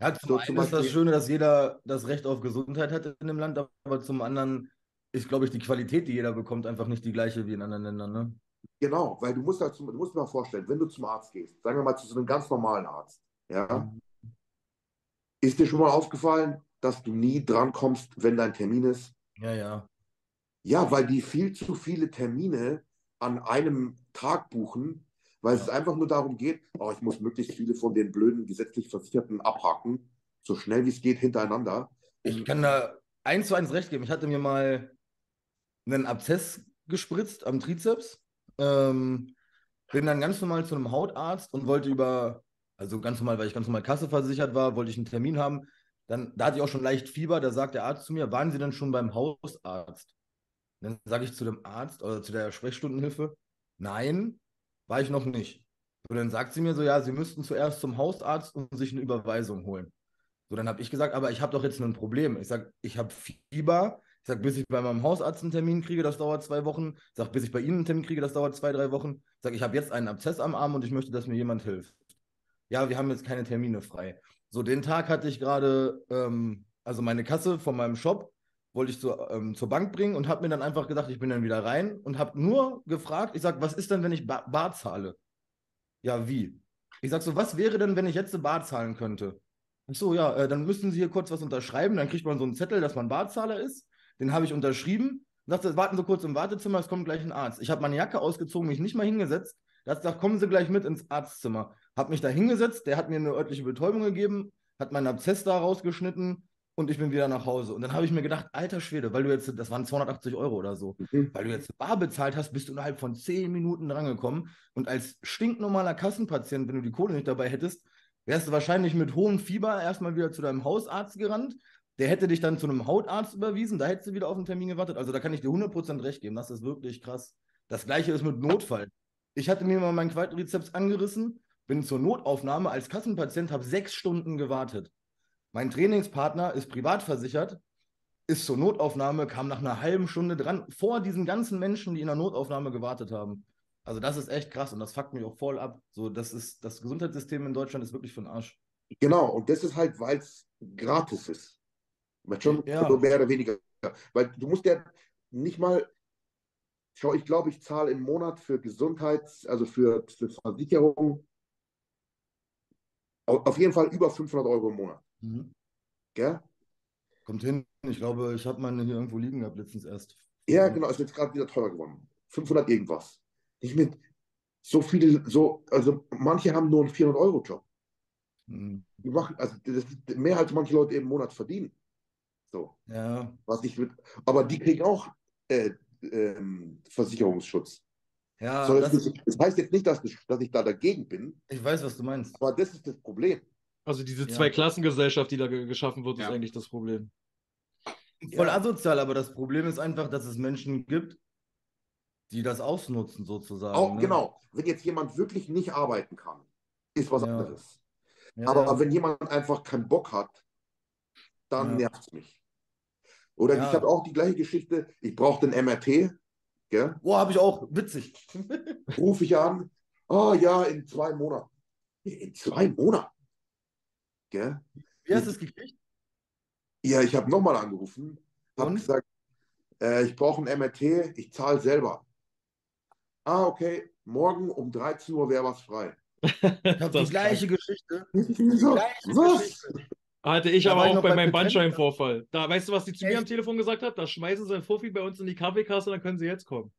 Ja, zum So einen zum ist das Beispiel- Schöne, dass jeder das Recht auf Gesundheit hat in dem Land, aber zum anderen ist, glaube ich, die Qualität, die jeder bekommt, einfach nicht die gleiche wie in anderen Ländern. Ne? Genau, weil du musst, dazu, du musst dir mal vorstellen, wenn du zum Arzt gehst, sagen wir mal zu so einem ganz normalen Arzt, ja, ist dir schon mal aufgefallen, dass du nie drankommst, wenn dein Termin ist? Ja, ja. Ja, weil die viel zu viele Termine an einem Tag buchen, weil es einfach nur darum geht, oh, ich muss möglichst viele von den blöden gesetzlich Versicherten abhaken, so schnell wie es geht hintereinander. Ich kann da eins zu eins recht geben. Ich hatte mir mal einen Abszess gespritzt am Trizeps. Ähm, bin dann ganz normal zu einem Hautarzt und wollte über, also ganz normal, weil ich ganz normal Kasse versichert war, wollte ich einen Termin haben. Dann, da hatte ich auch schon leicht Fieber. Da sagt der Arzt zu mir, waren Sie denn schon beim Hausarzt? Dann sage ich zu dem Arzt oder zu der Sprechstundenhilfe, nein, war ich noch nicht. Und dann sagt sie mir so, ja, Sie müssten zuerst zum Hausarzt und sich eine Überweisung holen. So, dann habe ich gesagt, aber ich habe doch jetzt ein Problem. Ich sage, ich habe Fieber. Ich sage, bis ich bei meinem Hausarzt einen Termin kriege, das dauert zwei Wochen. Ich sage, bis ich bei Ihnen einen Termin kriege, das dauert zwei, drei Wochen. Ich sage, ich habe jetzt einen Abszess am Arm und ich möchte, dass mir jemand hilft. Ja, wir haben jetzt keine Termine frei. So, den Tag hatte ich gerade, ähm, also meine Kasse von meinem Shop wollte ich zur, ähm, zur Bank bringen und habe mir dann einfach gedacht, ich bin dann wieder rein und habe nur gefragt, ich sage, was ist denn, wenn ich ba Bar zahle? Ja, wie? Ich sage so, was wäre denn, wenn ich jetzt Bar zahlen könnte? Ach so, ja, äh, dann müssen Sie hier kurz was unterschreiben. Dann kriegt man so einen Zettel, dass man Barzahler ist. Den habe ich unterschrieben. und sagte, warten Sie kurz im Wartezimmer, es kommt gleich ein Arzt. Ich habe meine Jacke ausgezogen, mich nicht mal hingesetzt. Er hat gesagt, kommen Sie gleich mit ins Arztzimmer. Habe mich da hingesetzt, der hat mir eine örtliche Betäubung gegeben, hat meinen Abszess da rausgeschnitten und ich bin wieder nach Hause. Und dann habe ich mir gedacht, alter Schwede, weil du jetzt, das waren 280 Euro oder so, Mhm. weil du jetzt bar bezahlt hast, bist du innerhalb von 10 Minuten drangekommen. Und als stinknormaler Kassenpatient, wenn du die Kohle nicht dabei hättest, wärst du wahrscheinlich mit hohem Fieber erstmal wieder zu deinem Hausarzt gerannt. Der hätte dich dann zu einem Hautarzt überwiesen, da hättest du wieder auf den Termin gewartet. Also da kann ich dir 100% recht geben, das ist wirklich krass. Das gleiche ist mit Notfall. Ich hatte mir mal meinen Quadrizeps angerissen, bin zur Notaufnahme als Kassenpatient, habe sechs Stunden gewartet. Mein Trainingspartner ist privat versichert, ist zur Notaufnahme, kam nach einer halben Stunde dran, vor diesen ganzen Menschen, die in der Notaufnahme gewartet haben. Also das ist echt krass und das fuckt mich auch voll ab. So, das ist, das Gesundheitssystem in Deutschland ist wirklich für den Arsch. Genau, und das ist halt, weil es gratis ist. Schon Ja. so mehr oder weniger. Weil du musst ja nicht mal, schau, ich glaube, ich zahle im Monat für Gesundheits-, also für, für Versicherung au- auf jeden Fall über 500 Euro im Monat. Mhm. Gell? Kommt hin. Ich glaube, ich habe meine hier irgendwo liegen gehabt letztens erst. Ja, genau, ist jetzt gerade wieder teurer geworden. 500 irgendwas. Nicht mit so viele, so, also manche haben nur einen 400-Euro-Job. Mhm. Die machen, also das mehr als manche Leute im Monat verdienen. So, Ja, was ich mit, aber die kriegen auch äh, ähm, Versicherungsschutz. ja So, das, das, ist, das heißt jetzt nicht, dass, ich- dass ich da dagegen bin, ich weiß, was du meinst. aber das ist das Problem. Also diese Ja. Zweiklassengesellschaft, die da ge geschaffen wird, ist Ja. eigentlich das Problem. Voll Ja. asozial, aber das Problem ist einfach, dass es Menschen gibt, die das ausnutzen, sozusagen. Auch ne? genau, wenn jetzt jemand wirklich nicht arbeiten kann, ist was Ja. anderes. Ja, Aber ja. wenn jemand einfach keinen Bock hat, dann Ja. nervt es mich. Oder Ja. ich habe auch die gleiche Geschichte, ich brauche den MRT, gell? Boah, habe ich auch. Witzig. rufe ich an, oh ja, in zwei Monaten. In zwei Monaten? Gell? Wie hast du es gekriegt? Ja, ich habe nochmal angerufen, habe Und? gesagt, äh, ich brauche ein MRT, ich zahle selber. Ah, okay, morgen um 13 Uhr wäre was frei. Ich habe die gleiche Geschichte. So, Gleiche was? Geschichte. Hatte ich Da aber ich auch bei meinem Bandscheibenvorfall. Da, weißt du, was die zu mir Echt? am Telefon gesagt hat? Da schmeißen sie ein Vorfi bei uns in die Kaffeekasse, dann können sie jetzt kommen.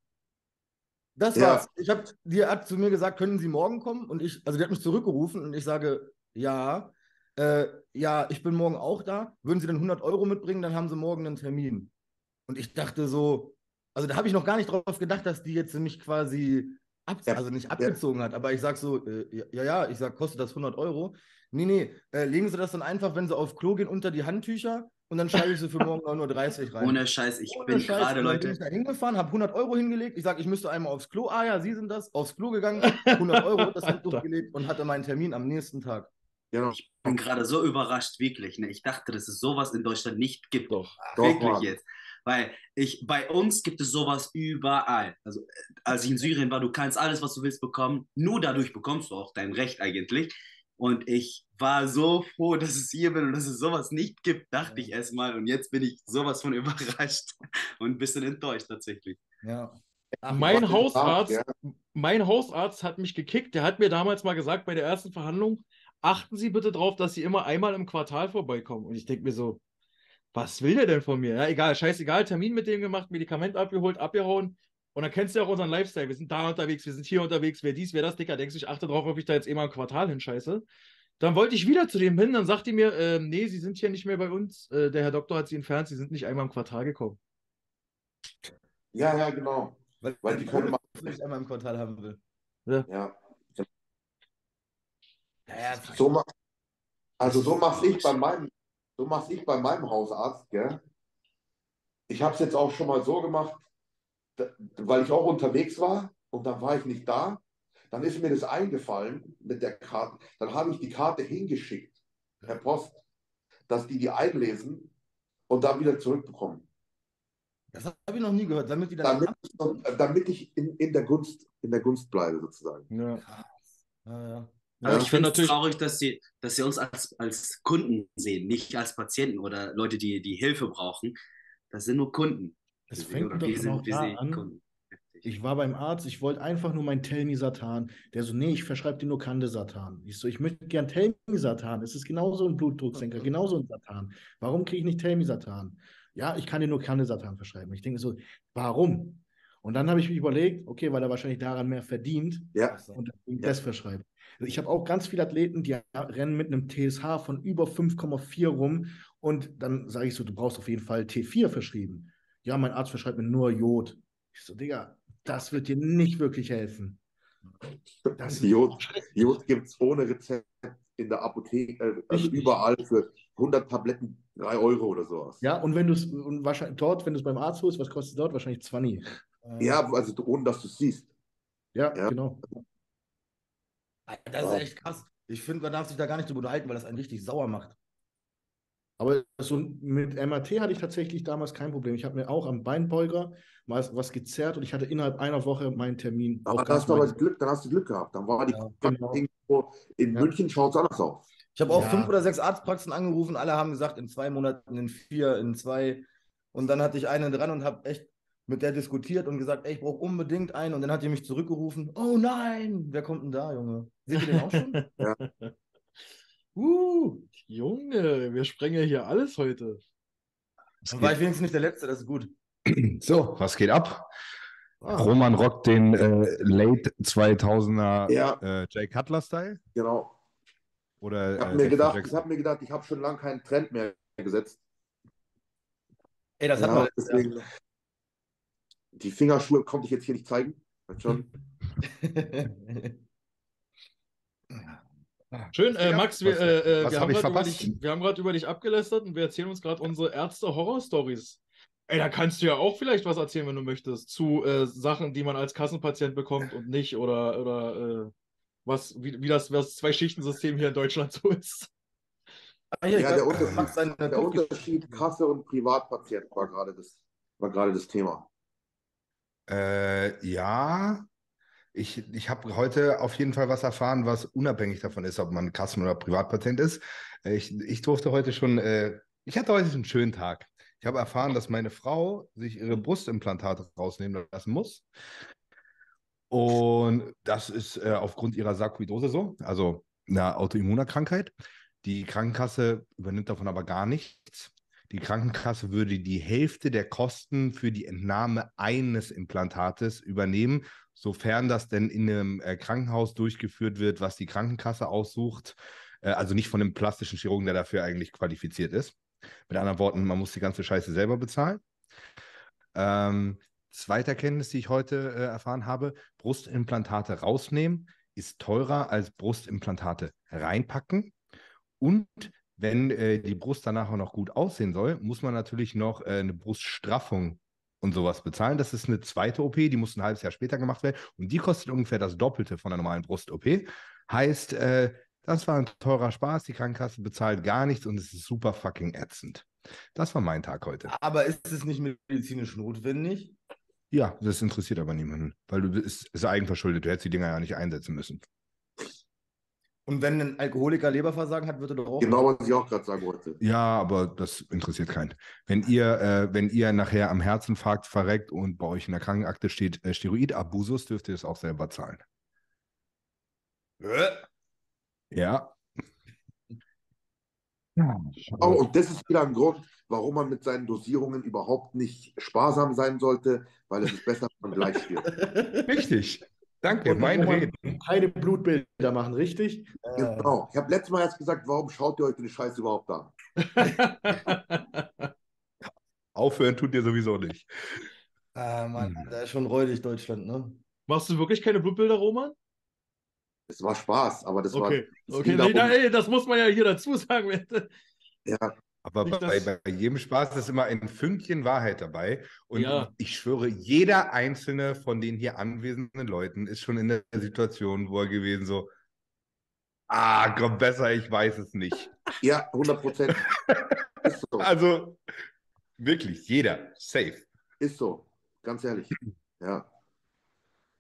Das Ja. war's. Ich habe, die hat zu mir gesagt, können Sie morgen kommen? Und ich, also die hat mich zurückgerufen und ich sage, ja, äh, ja, ich bin morgen auch da. Würden Sie denn 100 Euro mitbringen, dann haben Sie morgen einen Termin. Und ich dachte so, also da habe ich noch gar nicht drauf gedacht, dass die jetzt mich quasi ab, Ja. also nicht abgezogen hat. Aber ich sage so, äh, ja, ja, ja, ich sage, kostet das 100 Euro? Nee, nee, äh, legen Sie das dann einfach, wenn Sie auf Klo gehen, unter die Handtücher und dann schreibe ich Sie für morgen 9.30 Uhr rein. Ohne Scheiß, ich Ohne bin Scheiß. gerade, bin Leute. ich da hingefahren, habe 100 Euro hingelegt. Ich sage, ich müsste einmal aufs Klo. Ah ja, Sie sind das. Aufs Klo gegangen, 100 Euro das Handtuch gelegt und hatte meinen Termin am nächsten Tag. Genau. Ich bin gerade so überrascht, wirklich. Ne? Ich dachte, dass es sowas in Deutschland nicht gibt. Doch. Doch, wirklich Mann. jetzt. Weil ich, bei uns gibt es sowas überall. Also, äh, als ich in Syrien war, du kannst alles, was du willst, bekommen. Nur dadurch bekommst du auch dein Recht eigentlich. Und ich war so froh, dass es hier bin und dass es sowas nicht gibt, dachte ich erstmal. Und jetzt bin ich sowas von überrascht und ein bisschen enttäuscht tatsächlich. Ja. Ach, Mein Hausarzt, ja. mein Hausarzt hat mich gekickt. Der hat mir damals mal gesagt bei der ersten Verhandlung, achten Sie bitte drauf, dass Sie immer einmal im Quartal vorbeikommen. Und ich denke mir so, was will der denn von mir? Ja, egal, scheißegal, Termin mit dem gemacht, Medikament abgeholt, abgehauen. Und dann kennst du ja auch unseren Lifestyle. Wir sind da unterwegs, wir sind hier unterwegs, wer dies, wer das, Dicker. Denkst du, ich achte drauf, ob ich da jetzt eh mal im Quartal hinscheiße. Dann wollte ich wieder zu dem hin, dann sagt die mir, ähm, nee, Sie sind hier nicht mehr bei uns. Äh, der Herr Doktor hat Sie entfernt, Sie sind nicht einmal im Quartal gekommen. Ja, ja, genau. Weil, Weil die können die nicht einmal im Quartal haben will. Ja. Ja, ja, So ma also so mache ich bei meinem, so mache ich bei meinem Hausarzt, gell? Ich habe es jetzt auch schon mal so gemacht, da, weil ich auch unterwegs war und dann war ich nicht da. Dann ist mir das eingefallen mit der Karte. Dann habe ich die Karte hingeschickt per Post, dass die die einlesen und dann wieder zurückbekommen. Das habe ich noch nie gehört. Damit die dann. Damit, damit ich in, in, der Gunst, in der Gunst bleibe, sozusagen. Ja. Ja, ja. Aber Ja, ich finde find es natürlich- traurig, dass sie, dass sie uns als, als Kunden sehen, nicht als Patienten oder Leute, die, die Hilfe brauchen. Das sind nur Kunden. Es fängt doch sind, auch da an. Kunden. Ich war beim Arzt, ich wollte einfach nur mein Telmisatan. Der so, nee, ich verschreibe dir nur Candesatan. Ich so, ich möchte gern Telmisatan. Es ist genauso ein Blutdrucksenker, genauso ein Satan. Warum kriege ich nicht Telmisatan? ja, ich kann dir nur Candesatan verschreiben. Ich denke so, warum? Und dann habe ich mich überlegt, okay, weil er wahrscheinlich daran mehr verdient Ja, und deswegen Ja. das verschreibt. Also ich habe auch ganz viele Athleten, die rennen mit einem TSH von über 5,4 rum und dann sage ich so, du brauchst auf jeden Fall T4 verschrieben. Ja, mein Arzt verschreibt mir nur Jod. Ich so, Digga, das wird dir nicht wirklich helfen. Das Jod, Jod gibt es ohne Rezept in der Apotheke, äh, also überall für 100 Tabletten 3 Euro oder sowas. Ja, und wenn du es wahrscheinlich dort, wenn du es beim Arzt holst, was kostet dort? Wahrscheinlich 20. Ja, also ohne dass du es siehst. Ja, Ja. genau. Das ist echt krass. Ich finde, man darf sich da gar nicht drüber unterhalten, weil das einen richtig sauer macht. Aber so mit MRT hatte ich tatsächlich damals kein Problem. Ich habe mir auch am Beinbeuger mal was gezerrt und ich hatte innerhalb einer Woche meinen Termin. Aber ganz hast du aber. Glück, dann hast du Glück gehabt. Dann war die Ja, genau. irgendwo in Ja. München schaut es anders aus. Ich habe auch Ja. fünf oder sechs Arztpraxen angerufen, alle haben gesagt, in zwei Monaten, in vier, in zwei. Und dann hatte ich einen dran und habe echt mit der diskutiert und gesagt, ey, ich brauche unbedingt einen. Und dann hat die mich zurückgerufen, oh nein, wer kommt denn da, Junge? Seht ihr den auch schon? Uh, Junge, wir sprengen hier alles heute. Dann war ich wenigstens nicht der Letzte, das ist gut. So, was geht ab? Ah, Roman rockt den äh, Late 2000er Ja. äh, Jay Cutler-Style? Genau. Oder Ich habe äh, mir gedacht, ich habe mir gedacht, ich habe schon lange keinen Trend mehr gesetzt. Ey, das hat Ja, man letztes Jahr. Die Fingerschuhe konnte ich jetzt hier nicht zeigen. Schon. Schön, äh, Ja, Max, wir, äh, äh, wir hab haben über, dich- wir haben gerade über dich abgelästert und wir erzählen uns gerade unsere Ärzte-Horror-Stories. Ey, da kannst du ja auch vielleicht was erzählen, wenn du möchtest, zu äh, Sachen, die man als Kassenpatient bekommt und nicht oder, oder äh, was, wie, wie das, das Zwei-Schichten-System hier in Deutschland so ist. Ah, ich Ja, der Unterschied- Der. Unterschied Kasse und Privatpatient war gerade das, war gerade das Thema. Äh, ja, ich, ich habe heute auf jeden Fall was erfahren, was unabhängig davon ist, ob man Kassen- oder Privatpatient ist. Äh, Ich, ich durfte heute schon, äh, ich hatte heute einen schönen Tag. Ich habe erfahren, dass meine Frau sich ihre Brustimplantate rausnehmen lassen muss. Und das ist äh, aufgrund ihrer Sarkoidose so, also einer Autoimmunerkrankheit. Die Krankenkasse übernimmt davon aber gar nichts. Die Krankenkasse würde die Hälfte der Kosten für die Entnahme eines Implantates übernehmen, sofern das denn in einem äh, Krankenhaus durchgeführt wird, was die Krankenkasse aussucht. Äh, also nicht von einem plastischen Chirurgen, der dafür eigentlich qualifiziert ist. Mit anderen Worten, man muss die ganze Scheiße selber bezahlen. Ähm, zweite Erkenntnis, die ich heute äh, erfahren habe, Brustimplantate rausnehmen ist teurer als Brustimplantate reinpacken. Und wenn äh, die Brust danach auch noch gut aussehen soll, muss man natürlich noch äh, eine Bruststraffung und sowas bezahlen. Das ist eine zweite OP, die muss ein halbes Jahr später gemacht werden und die kostet ungefähr das Doppelte von einer normalen Brust-OP. Heißt, äh, das war ein teurer Spaß, die Krankenkasse bezahlt gar nichts und es ist super fucking ätzend. Das war mein Tag heute. Aber ist es nicht medizinisch notwendig? Ja, das interessiert aber niemanden, weil du bist, ist eigenverschuldet, du hättest die Dinger ja nicht einsetzen müssen. Und wenn ein Alkoholiker Leberversagen hat, wird er doch auch. Genau, was ich auch gerade sagen wollte. Ja, aber das interessiert keinen. Wenn ihr, äh, wenn ihr nachher am Herzinfarkt verreckt und bei euch in der Krankenakte steht äh, Steroidabusus, dürft ihr es auch selber zahlen. Äh, Ja. Oh, und das ist wieder ein Grund, warum man mit seinen Dosierungen überhaupt nicht sparsam sein sollte, weil es ist besser, wenn man gleich stirbt. Richtig. Danke, Und mein Reden. Keine Blutbilder machen, richtig? Genau. Ich habe letztes Mal erst gesagt, warum schaut ihr euch den Scheiß überhaupt an? Aufhören tut ihr sowieso nicht. Ah, Mann, Hm. da ist schon räudig Deutschland, ne? Machst du wirklich keine Blutbilder, Roman? Es war Spaß, aber das Okay, war. es okay, nee, darum- nee, das muss man ja hier dazu sagen. ja, Aber Nicht, bei, bei jedem Spaß ist immer ein Fünkchen Wahrheit dabei. Und Ja. ich schwöre, jeder einzelne von den hier anwesenden Leuten ist schon in der Situation, wo er gewesen so, ah, komm, besser, ich weiß es nicht. ja 100 Prozent. so. Also, wirklich, jeder, safe. Ist so. Ganz ehrlich. Ja.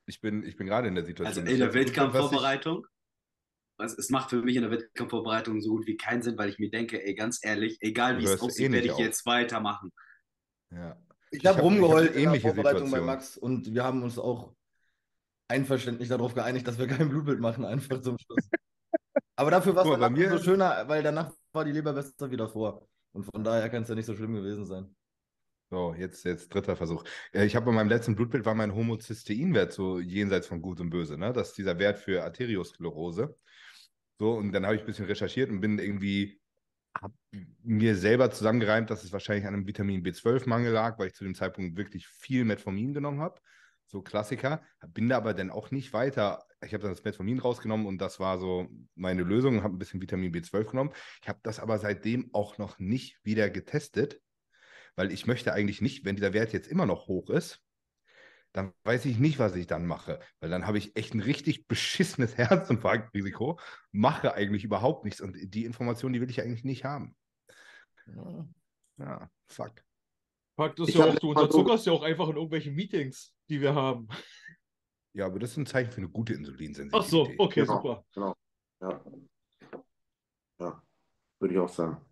Ich bin, ich bin gerade in der Also Situation. in der das letzte Blutbild, was ich- Wettkampfvorbereitung, also es macht für mich in der Wettkampfvorbereitung so gut wie keinen Sinn, weil ich mir denke, ey, ganz ehrlich, egal wie es hörst aussieht, eh werde ich auf. jetzt weitermachen. Ja. Ich Ich hab- habe ich hab rumgeheult in der ähnliche Vorbereitung bei Situation. Max und wir haben uns auch einverständlich darauf geeinigt, dass wir kein Blutbild machen, einfach zum Schluss. Aber dafür war es bei mir- so schöner, weil danach war die Leber besser wie davor. Und von daher kann es ja nicht so schlimm gewesen sein. So, jetzt, jetzt dritter Versuch. Äh, Ich habe bei meinem letzten Blutbild war mein Homozysteinwert so jenseits von Gut und Böse, ne? Das ist dieser Wert für Arteriosklerose. So, und dann habe ich ein bisschen recherchiert und bin irgendwie, habe mir selber zusammengereimt, dass es wahrscheinlich an einem Vitamin B12-Mangel lag, weil ich zu dem Zeitpunkt wirklich viel Metformin genommen habe. So Klassiker. Bin da aber dann auch nicht weiter. Ich habe dann das Metformin rausgenommen und das war so meine Lösung und habe ein bisschen Vitamin B12 genommen. Ich habe das aber seitdem auch noch nicht wieder getestet, weil ich möchte eigentlich nicht, wenn dieser Wert jetzt immer noch hoch ist, dann weiß ich nicht, was ich dann mache, weil dann habe ich echt ein richtig beschissenes Herzinfarktrisiko, mache eigentlich überhaupt nichts und die Information, die will ich eigentlich nicht haben. Ja. Ja, fuck. Fakt ist Ich ja auch, du unterzuckerst ja auch einfach in irgendwelchen Meetings, die wir haben. Ja, aber das ist ein Zeichen für eine gute Insulinsensitivität. Ach so, okay, Genau. super. Genau. Ja. Ja, würde ich auch sagen.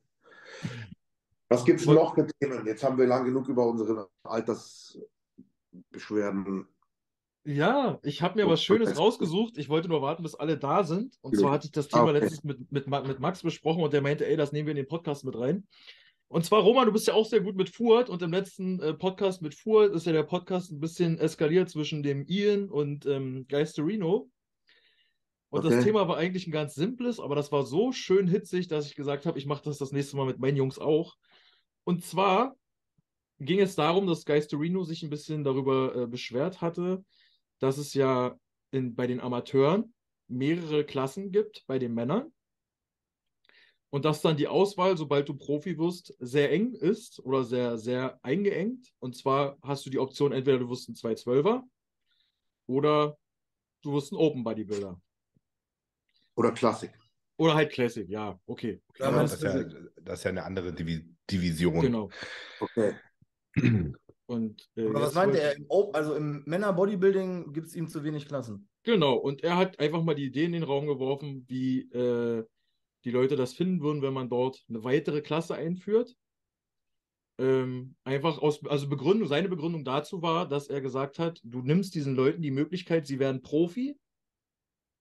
Was gibt es noch für Themen? Jetzt haben wir lang genug über unsere Altersbeschwerden. Ja, ich habe mir was Schönes rausgesucht. Ich wollte nur warten, bis alle da sind. Und zwar hatte ich das Thema Ah, okay. letztens mit, mit, mit Max besprochen und der meinte, ey, das nehmen wir in den Podcast mit rein. Und zwar, Roman, du bist ja auch sehr gut mit Fuhrt und im letzten äh, Podcast mit Fuhrt ist ja der Podcast ein bisschen eskaliert zwischen dem Ian und ähm, Geisterino. Und das Okay. Thema war eigentlich ein ganz simples, aber das war so schön hitzig, dass ich gesagt habe, ich mache das das nächste Mal mit meinen Jungs auch. Und zwar ging es darum, dass Geisterino sich ein bisschen darüber äh, beschwert hatte, dass es ja in, bei den Amateuren mehrere Klassen gibt bei den Männern. Und dass dann die Auswahl, sobald du Profi wirst, sehr eng ist oder sehr, sehr eingeengt. Und zwar hast du die Option, entweder du wirst ein 212er oder du wirst ein Open Bodybuilder. Oder Klassik. Oder halt Classic, ja, okay. Ja, das, ist ja, das ist ja eine andere Divi Division. Genau. Okay. Und, äh, Aber was wollte- er? Im also im Männer-Bodybuilding gibt es ihm zu wenig Klassen. Genau, und er hat einfach mal die Idee in den Raum geworfen, wie äh, die Leute das finden würden, wenn man dort eine weitere Klasse einführt. Ähm, einfach aus, also Begründung, seine Begründung dazu war, dass er gesagt hat, du nimmst diesen Leuten die Möglichkeit, sie werden Profi,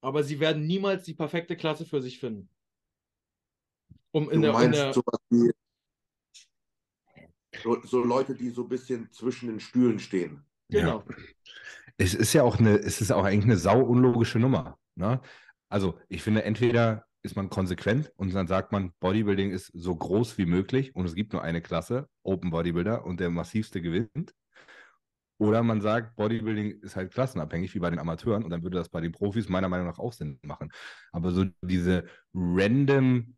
aber sie werden niemals die perfekte Klasse für sich finden. Um in du der, in meinst der, sowas wie so, so Leute, die so ein bisschen zwischen den Stühlen stehen. genau. Es ist ja auch eine, es ist auch eigentlich eine sau unlogische Nummer. Ne? Also ich finde, entweder ist man konsequent und dann sagt man, Bodybuilding ist so groß wie möglich und es gibt nur eine Klasse, Open Bodybuilder, und der massivste gewinnt. Oder man sagt, Bodybuilding ist halt klassenabhängig, wie bei den Amateuren, und dann würde das bei den Profis meiner Meinung nach auch Sinn machen. Aber so diese random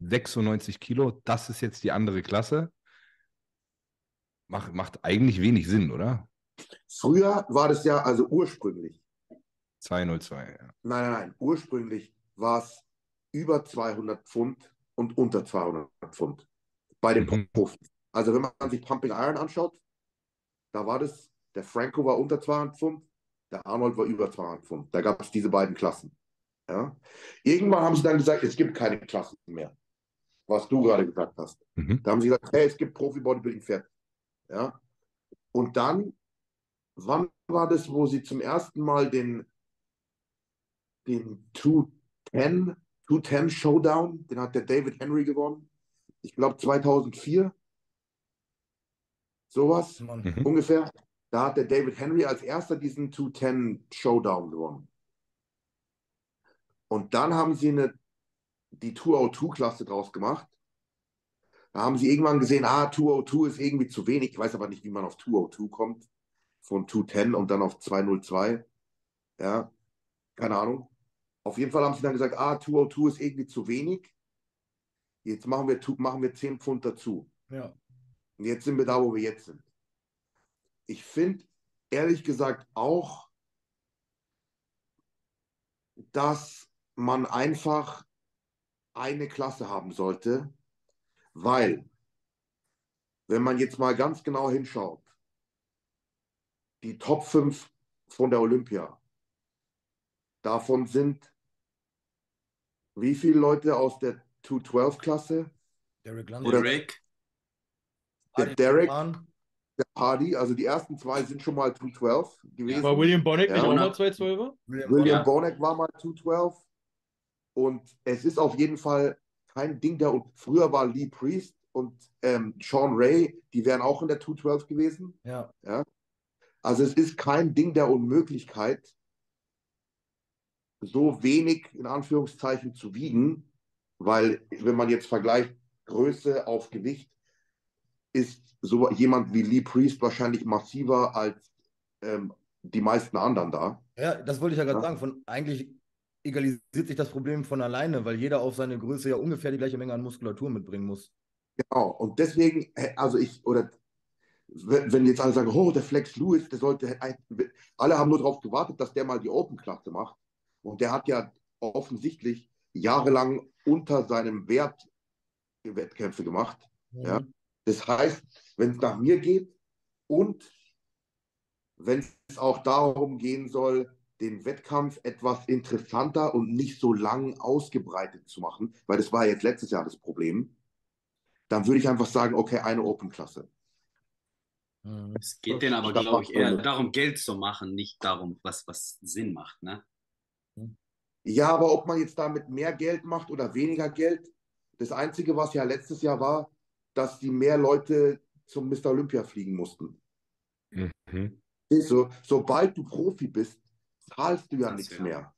96 Kilo, das ist jetzt die andere Klasse, macht, macht eigentlich wenig Sinn, oder? Früher war das ja, also ursprünglich, 202, ja. nein, nein, nein, ursprünglich war es über 200 Pfund und unter 200 Pfund bei den Mhm. Profis. Also wenn man sich Pumping Iron anschaut, da war das, der Franco war unter 200 Pfund, der Arnold war über 200 Pfund. Da gab es diese beiden Klassen. Ja? Irgendwann haben sie dann gesagt, es gibt keine Klassen mehr, was du gerade gesagt hast. Mhm. Da haben sie gesagt, hey, es gibt Profi-Bodybuilding fett. Ja? Und dann, wann war das, wo sie zum ersten Mal den, den 210, 210 Showdown, den hat der David Henry gewonnen? Ich glaube 2004. Sowas. Mhm. ungefähr. Da hat der David Henry als erster diesen 210 Showdown gewonnen. Und dann haben sie eine, die 202-Klasse draus gemacht. Da haben sie irgendwann gesehen, ah, 202 ist irgendwie zu wenig. Ich weiß aber nicht, wie man auf 202 kommt. Von 210 und dann auf 202. Ja, keine Ahnung. Auf jeden Fall haben sie dann gesagt, ah, 202 ist irgendwie zu wenig. Jetzt machen wir, machen wir 10 Pfund dazu. Ja. Und jetzt sind wir da, wo wir jetzt sind. Ich finde, ehrlich gesagt, auch, dass man einfach eine Klasse haben sollte, weil, wenn man jetzt mal ganz genau hinschaut, die Top 5 von der Olympia, davon sind wie viele Leute aus der 212-Klasse? Derek London. Oder- Derek, Der Derek, der Hardy, also die ersten zwei sind schon mal 212 gewesen. War William Bonneck Ja. nicht auch mal 212er? William William. Bonek war mal 212 und es ist auf jeden Fall kein Ding der. Und früher war Lee Priest und ähm, Sean Ray, die wären auch in der 212 gewesen. Ja. Also es ist kein Ding der Unmöglichkeit, so wenig in Anführungszeichen zu wiegen, weil wenn man jetzt vergleicht Größe auf Gewicht, ist so jemand wie Lee Priest wahrscheinlich massiver als ähm, die meisten anderen da. Ja, das wollte ich ja gerade Ja. sagen. Von, eigentlich egalisiert sich das Problem von alleine, weil jeder auf seine Größe ja ungefähr die gleiche Menge an Muskulatur mitbringen muss. Genau. Und deswegen, also ich, oder wenn jetzt alle sagen, oh, der Flex Lewis, der sollte, alle haben nur darauf gewartet, dass der mal die Open-Klasse macht. Und der hat ja offensichtlich jahrelang unter seinem Wert Wettkämpfe gemacht. Ja. Mhm. Das heißt, wenn es nach mir geht und wenn es auch darum gehen soll, den Wettkampf etwas interessanter und nicht so lang ausgebreitet zu machen, weil das war jetzt letztes Jahr das Problem, dann würde ich einfach sagen, okay, eine Open-Klasse. Mhm. Es geht denen aber, glaube ich, eher darum, Geld zu machen, nicht darum, was, was Sinn macht. Ne? Ja, aber ob man jetzt damit mehr Geld macht oder weniger Geld, das Einzige, was ja letztes Jahr war, dass die mehr Leute zum Mr. Olympia fliegen mussten. Mhm. So, sobald du Profi bist, zahlst du ja Das nichts ja. mehr.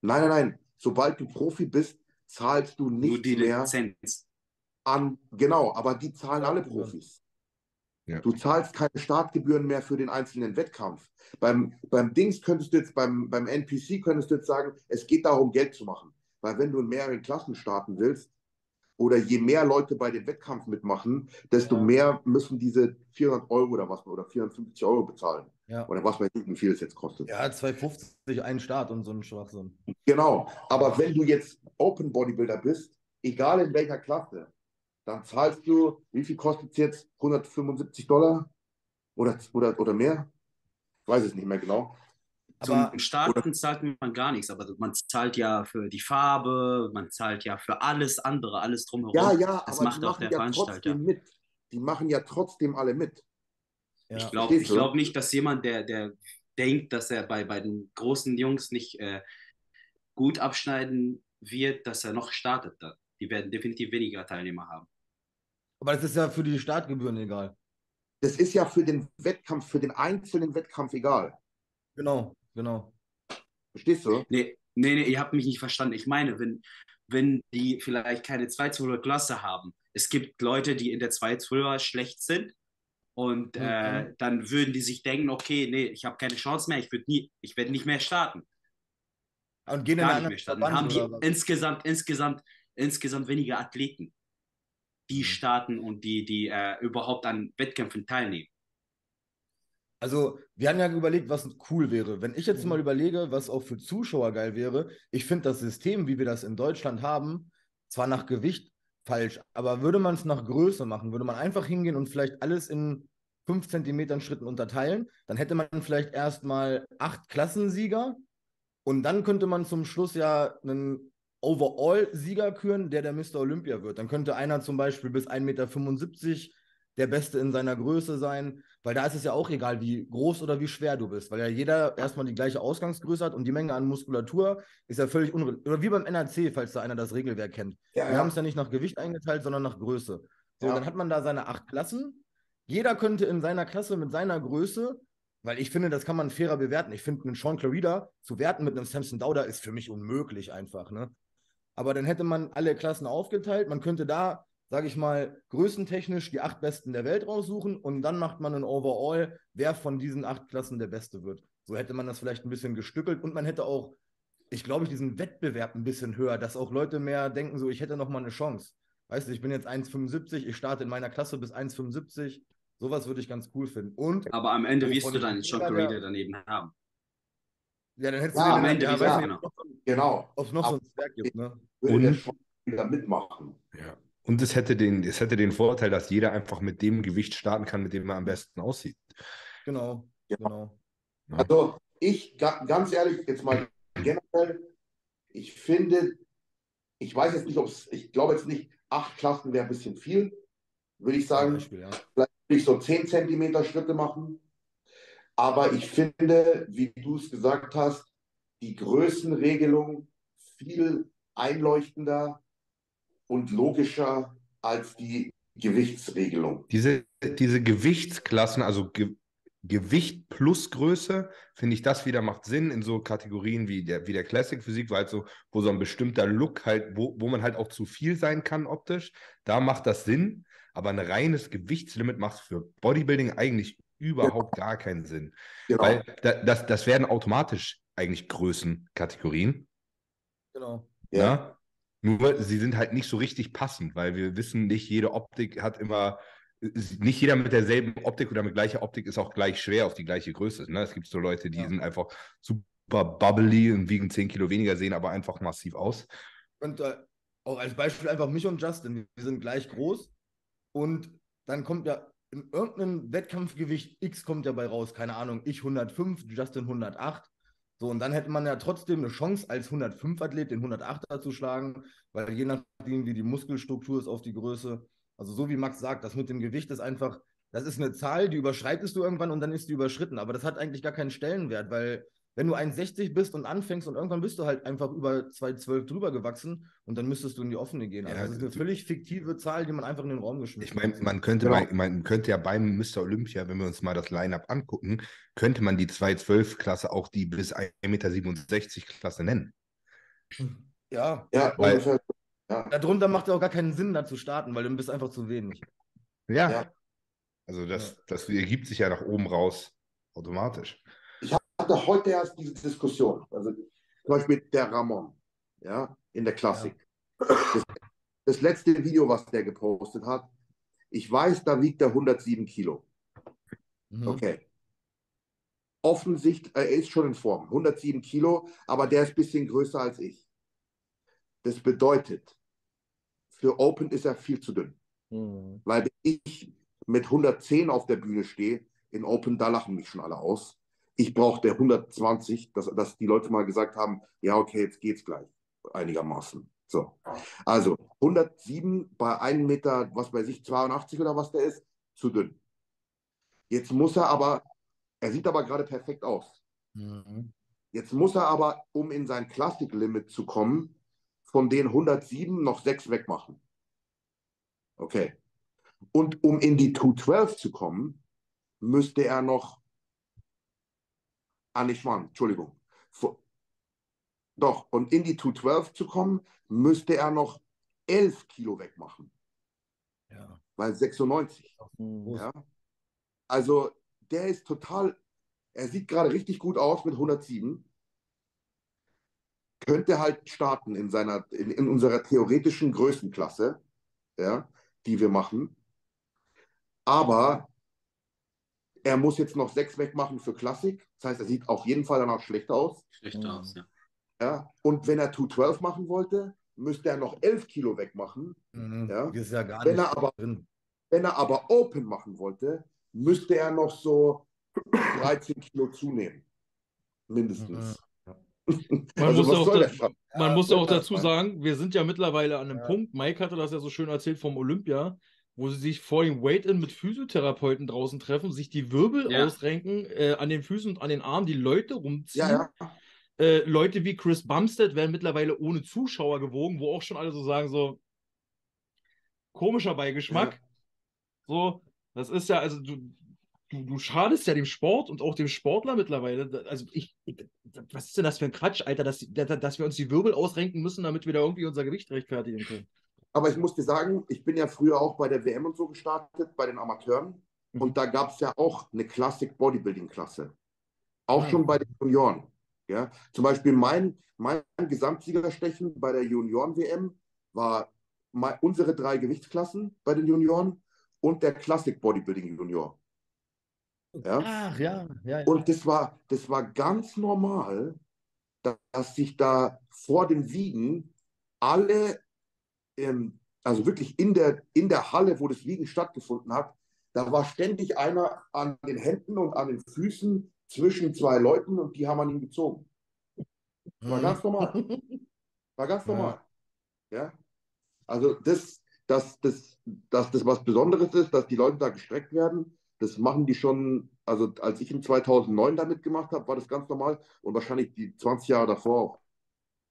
Nein, nein, nein. Sobald du Profi bist, zahlst du Nur nichts die mehr Lizenz. an. Genau, aber die zahlen alle Profis. Ja. Du zahlst keine Startgebühren mehr für den einzelnen Wettkampf. Beim, beim Dings könntest du jetzt, beim, beim NPC könntest du jetzt sagen, es geht darum, Geld zu machen. Weil wenn du in mehreren Klassen starten willst, oder je mehr Leute bei dem Wettkampf mitmachen, desto Ja. mehr müssen diese 400 Euro oder was oder 450 Euro bezahlen. Ja. Oder was weiß ich, wie viel es jetzt kostet. ja, 250 ein Start und so ein Schwachsinn. Genau. Aber wenn du jetzt Open Bodybuilder bist, egal in welcher Klasse, dann zahlst du, wie viel kostet es jetzt? 175 Dollar? Oder, oder, oder mehr? Ich weiß es nicht mehr genau. Aber Zum Starten zahlt man gar nichts, aber man zahlt ja für die Farbe, man zahlt ja für alles andere, alles drumherum. Ja, ja, das aber macht die auch machen der ja Veranstalter. trotzdem mit. Die machen ja trotzdem alle mit. Ja. Ich glaube glaub nicht, dass jemand, der, der denkt, dass er bei, bei den großen Jungs nicht äh, gut abschneiden wird, dass er noch startet dann. Die werden definitiv weniger Teilnehmer haben. aber das ist ja für die Startgebühren egal. Das ist ja für den Wettkampf, für den einzelnen Wettkampf egal. Genau, genau. Verstehst du? Nee, nee, nee, ihr habt mich nicht verstanden. Ich meine, wenn, wenn die vielleicht keine 212er Klasse haben, es gibt Leute, die in der 212er schlecht sind und äh, Mhm. dann würden die sich denken, okay, nee, ich habe keine Chance mehr, ich würde nie, ich werde nicht mehr starten. Und gehen in Gar einen nicht mehr. Dann haben Verband die was? insgesamt, insgesamt, insgesamt weniger Athleten, die Mhm. starten und die, die äh, überhaupt an Wettkämpfen teilnehmen. Also, wir haben ja überlegt, was cool wäre. Wenn ich jetzt Mhm. mal überlege, was auch für Zuschauer geil wäre, ich finde das System, wie wir das in Deutschland haben, zwar nach Gewicht falsch, aber würde man es nach Größe machen, würde man einfach hingehen und vielleicht alles in 5 Zentimetern Schritten unterteilen, dann hätte man vielleicht erstmal acht Klassensieger und dann könnte man zum Schluss ja einen Overall-Sieger küren, der der Mr. Olympia wird. Dann könnte einer zum Beispiel bis 1,75 Meter der Beste in seiner Größe sein, weil da ist es ja auch egal, wie groß oder wie schwer du bist, weil ja jeder erstmal die gleiche Ausgangsgröße hat und die Menge an Muskulatur ist ja völlig unrelevant. Oder wie beim NRC, falls da einer das Regelwerk kennt. Ja, Wir haben es ja nicht nach Gewicht eingeteilt, sondern nach Größe. So, Ja. dann hat man da seine acht Klassen. Jeder könnte in seiner Klasse mit seiner Größe, weil ich finde, das kann man fairer bewerten. Ich finde, einen Sean Clarida zu werten mit einem Samson Dauder ist für mich unmöglich einfach. Ne? Aber dann hätte man alle Klassen aufgeteilt. Man könnte da, sage ich mal, größentechnisch die acht Besten der Welt raussuchen und dann macht man ein Overall, wer von diesen acht Klassen der Beste wird. So hätte man das vielleicht ein bisschen gestückelt und man hätte auch, ich glaube, diesen Wettbewerb ein bisschen höher, dass auch Leute mehr denken, so, ich hätte noch mal eine Chance. Weißt du, ich bin jetzt 1,75, ich starte in meiner Klasse bis 1,75. Sowas würde ich ganz cool finden. Und Aber am Ende wirst von du dann John jeder, Corrida der- daneben haben. ja, dann hättest Ja, du am den, Ende ja, weiß nicht, genau. ob es Genau. noch, noch so ein Zwerg gibt, ne? Würde der Und- schon wieder mitmachen. Ja. Und es hätte, den, es hätte den Vorteil, dass jeder einfach mit dem Gewicht starten kann, mit dem er am besten aussieht. Genau, Ja. genau. Also ich, ga, ganz ehrlich, jetzt mal generell, ich finde, ich weiß jetzt nicht, ob es, ich glaube jetzt nicht, acht Klassen wäre ein bisschen viel, würde ich sagen. Beispiel, ja. Vielleicht würde ich so 10 Zentimeter Schritte machen. Aber ich finde, wie du es gesagt hast, die Größenregelung viel einleuchtender und logischer als die Gewichtsregelung. Diese, diese Gewichtsklassen, also Ge Gewicht plus Größe, finde ich, das wieder macht Sinn in so Kategorien wie der, wie der Classic Physik, weil halt so, wo so ein bestimmter Look halt, wo, wo man halt auch zu viel sein kann optisch, da macht das Sinn. Aber ein reines Gewichtslimit macht für Bodybuilding eigentlich überhaupt gar keinen Sinn. Genau. Weil da, das, das werden automatisch eigentlich Größenkategorien. Genau. Ja. Ja. Nur sie sind halt nicht so richtig passend, weil wir wissen, nicht jede Optik hat immer, nicht jeder mit derselben Optik oder mit gleicher Optik ist auch gleich schwer auf die gleiche Größe. Ne? Es gibt so Leute, die Ja. sind einfach super bubbly und wiegen 10 Kilo weniger, sehen aber einfach massiv aus. Und äh, auch als Beispiel einfach mich und Justin. Wir sind gleich groß und dann kommt ja in irgendeinem Wettkampfgewicht X kommt ja bei raus. Keine Ahnung, ich 105, Justin 108. So, und dann hätte man ja trotzdem eine Chance, als 105-Athlet den 108er zu schlagen, weil je nachdem, wie die Muskelstruktur ist auf die Größe. Also, so wie Max sagt, das mit dem Gewicht ist einfach, das ist eine Zahl, die überschreitest du irgendwann und dann ist die überschritten. Aber das hat eigentlich gar keinen Stellenwert, weil wenn du 1,60 bist und anfängst und irgendwann bist du halt einfach über 2,12 drüber gewachsen und dann müsstest du in die offene gehen. Also Ja, das ist eine völlig fiktive Zahl, die man einfach in den Raum geschmissen Ich meine, hat. man könnte, Genau. mal, man könnte ja beim Mr. Olympia, wenn wir uns mal das Line-Up angucken, könnte man die 212-Klasse auch die bis 1,67 Meter Klasse nennen. Ja, Ja, Weil- ungefähr. Ja. darunter macht ja auch gar keinen Sinn, da zu starten, weil du bist einfach zu wenig. Ja. Ja. Also das, das ergibt sich ja nach oben raus automatisch. Hatte heute erst diese Diskussion. Also zum Beispiel der Ramon, ja, in der Klassik. Das, das letzte Video, was der gepostet hat, ich weiß, da wiegt er 107 Kilo. Mhm. Okay. Offensichtlich, er ist schon in Form, 107 Kilo, aber der ist ein bisschen größer als ich. Das bedeutet, für Open ist er viel zu dünn. Mhm. Weil ich mit 110 auf der Bühne stehe, in Open, da lachen mich schon alle aus. Ich brauche der 120, dass, dass die Leute mal gesagt haben, ja, okay, jetzt geht's gleich. Einigermaßen. So. Also 107 bei 1 Meter, was bei sich 82 oder was der ist, zu dünn. Jetzt muss er aber, er sieht aber gerade perfekt aus. Mhm. Jetzt muss er aber, um in sein Classic-Limit zu kommen, von den 107 noch 6 wegmachen. Okay. Und um in die 212 zu kommen, müsste er noch. Ah, nicht Mann, Entschuldigung. Vo- Doch, und in die 212 zu kommen, müsste er noch 11 Kilo wegmachen, Ja. weil 96. Mhm. Ja? Also der ist total, er sieht gerade richtig gut aus mit 107. Könnte halt starten in seiner, in, in unserer theoretischen Größenklasse, ja, die wir machen. Aber er muss jetzt noch sechs wegmachen für Klassik. Das heißt, er sieht auf jeden Fall danach schlecht aus. Schlecht Mhm. aus, ja. Ja? Und wenn er 212 machen wollte, müsste er noch 11 Kilo wegmachen. Mhm. Ja. Ist ja gar Wenn nicht er aber- drin. Wenn er aber Open machen wollte, müsste er noch so 13 Kilo zunehmen. Mindestens. Man Also muss auch da-? Man Ja, muss auch dazu sagen, wir sind ja mittlerweile an einem Ja. Punkt, Mike hatte das ja so schön erzählt vom Olympia, wo sie sich vor dem Weigh-In mit Physiotherapeuten draußen treffen, sich die Wirbel Ja. ausrenken, äh, an den Füßen und an den Armen die Leute rumziehen. Ja, ja. Äh, Leute wie Chris Bumstead werden mittlerweile ohne Zuschauer gewogen, wo auch schon alle so sagen, so komischer Beigeschmack. So, das ist ja, also du, du, du schadest ja dem Sport und auch dem Sportler mittlerweile. Also ich, ich was ist denn das für ein Quatsch, Alter, dass dass wir uns die Wirbel ausrenken müssen, damit wir da irgendwie unser Gewicht rechtfertigen können. Aber ich muss dir sagen, ich bin ja früher auch bei der WM und so gestartet, bei den Amateuren. Mhm. Und da gab es ja auch eine Classic Bodybuilding Klasse. Auch Ah. schon bei den Junioren. Ja? Zum Beispiel mein, mein Gesamtsiegerstechen bei der Junioren-WM war mei- unsere drei Gewichtsklassen bei den Junioren und der Classic Bodybuilding Junior. Ja? Ach ja, ja, ja. Und das war, das war ganz normal, da- dass sich da vor den Wiegen alle, ähm, also wirklich in der, in der Halle, wo das Wiegen stattgefunden hat, da war ständig einer an den Händen und an den Füßen zwischen zwei Leuten und die haben an ihm gezogen. War Mhm. ganz normal. War ganz Ja. normal. Ja. Also das, dass das, dass das was Besonderes ist, dass die Leute da gestreckt werden, das machen die schon, also als ich in 2009 damit gemacht habe, war das ganz normal und wahrscheinlich die 20 Jahre davor auch.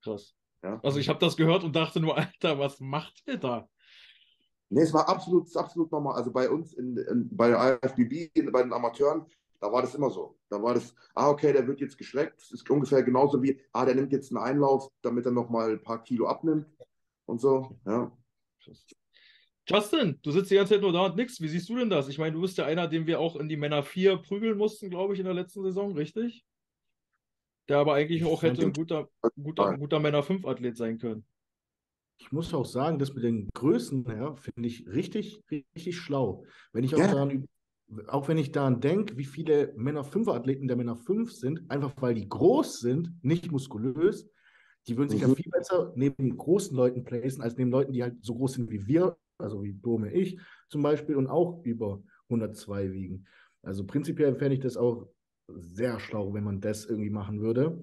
Krass. Ja. Also ich habe das gehört und dachte nur, Alter, was macht ihr da? Nee, es war absolut, absolut normal. Also bei uns in, in, bei der IFBB, bei den Amateuren, da war das immer so. Da war das, ah, okay, der wird jetzt geschleckt. Das ist ungefähr genauso wie, ah, der nimmt jetzt einen Einlauf, damit er nochmal ein paar Kilo abnimmt und so. Ja. Justin, du sitzt die ganze Zeit nur da und nix. Wie siehst du denn das? Ich meine, du bist ja einer, den wir auch in die Männer 4 prügeln mussten, glaube ich, in der letzten Saison, richtig? Der aber eigentlich auch hätte ein guter, guter, guter Männer 5 Athlet sein können. Ich muss auch sagen, das mit den Größen her finde ich richtig, richtig schlau. Wenn ich auch Ja. daran, auch wenn ich daran denke, wie viele Männer 5 Athleten der Männer 5 sind, einfach weil die groß sind, nicht muskulös, die würden sich ja Mhm. viel besser neben großen Leuten placen, als neben Leuten, die halt so groß sind wie wir, also wie Dome ich zum Beispiel, und auch über 102 wiegen. Also prinzipiell fände ich das auch sehr schlau, wenn man das irgendwie machen würde.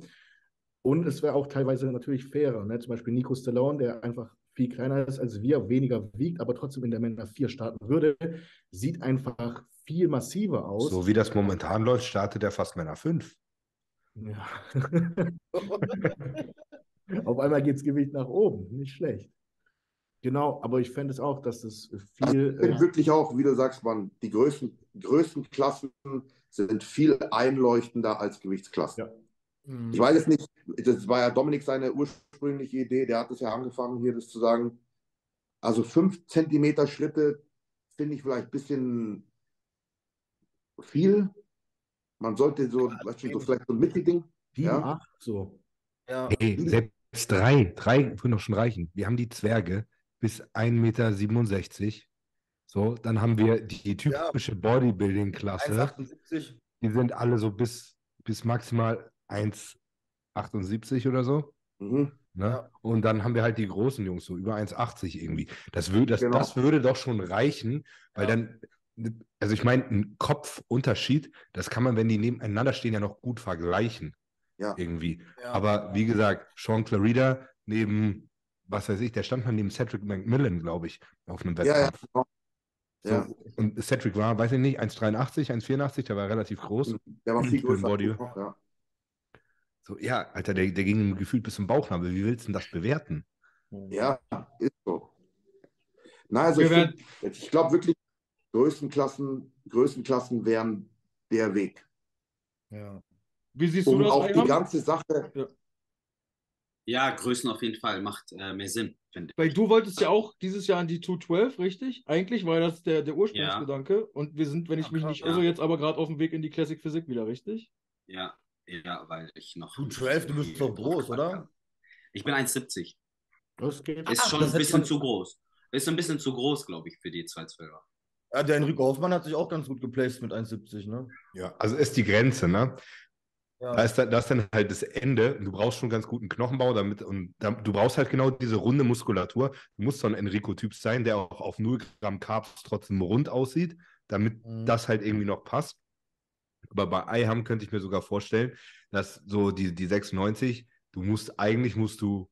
Und es wäre auch teilweise natürlich fairer. Ne? Zum Beispiel Nico Stallone, der einfach viel kleiner ist als wir, weniger wiegt, aber trotzdem in der Männer 4 starten würde, sieht einfach viel massiver aus. So wie das momentan läuft, startet er fast Männer 5. Ja. Auf einmal geht das Gewicht nach oben, nicht schlecht. Genau, aber ich fände es auch, dass das viel. Ich finde äh, wirklich auch, wie du sagst, man, die größten, größten Klassen sind viel einleuchtender als Gewichtsklassen. Ja. Mhm. Ich weiß es nicht, das war ja Dominik seine ursprüngliche Idee, der hat es ja angefangen, hier das zu sagen. Also fünf Zentimeter Schritte finde ich vielleicht ein bisschen viel. Man sollte so, weißt du, so vielleicht so ein Mittelding. sieben, ja. acht, so. Ja. Ey, selbst drei, drei würden doch schon reichen. Wir haben die Zwerge bis 1,67 Meter. So, dann haben wir die typische Bodybuilding-Klasse. 1,78. Die sind alle so bis, bis maximal 1,78 oder so. Mhm. Ne? Ja. Und dann haben wir halt die großen Jungs, so über 1,80 irgendwie. Das, wür das, Genau. das würde doch schon reichen, weil Ja. dann, also ich meine, ein Kopfunterschied, das kann man, wenn die nebeneinander stehen, ja noch gut vergleichen. Ja. Irgendwie. Ja. Aber wie gesagt, Sean Clarida neben, was weiß ich, der stand mal neben Cedric McMillan, glaube ich, auf einem Ja, ja, Wettkampf. genau. So, Ja. Und Cedric war, weiß ich nicht, 1,83, 1,84, der war relativ groß. Der war viel größer. Body. Ja. So, ja, Alter, der, der ging gefühlt bis zum Bauchnabel. Wie willst du denn das bewerten? ja, ist so. Na, also Wir ich, ich glaube wirklich, Größenklassen, Größenklassen wären der Weg. Ja. Wie siehst du Um das, auch die ganze Sache, Ja, Größen auf jeden Fall macht äh, mehr Sinn, finde ich. Weil du wolltest ja auch dieses Jahr an die 212, richtig? Eigentlich war das der, der Ursprungsgedanke. Und wir sind, wenn ich Ja, mich krass, nicht ja. irre, jetzt aber gerade auf dem Weg in die Classic Physik wieder, richtig? Ja, ja, weil ich noch. Du 12, du bist doch groß, oder? Ich bin 1,70. Das geht. Ist Ach, schon das ein bisschen man- zu groß. Ist ein bisschen zu groß, glaube ich, für die 212er. Ja, der Enrico Hoffmann hat sich auch ganz gut geplaced mit 1,70, ne? Ja, also ist die Grenze, ne? Ja. Da ist, dann, da ist dann halt das Ende. Du brauchst schon ganz guten Knochenbau, damit und da, du brauchst halt genau diese runde Muskulatur. Du musst so ein Enrico-Typ sein, der auch auf 0 Gramm Carbs trotzdem rund aussieht, damit Mhm. das halt irgendwie noch passt. Aber bei Eiham könnte ich mir sogar vorstellen, dass so die, die 96, du musst, eigentlich musst du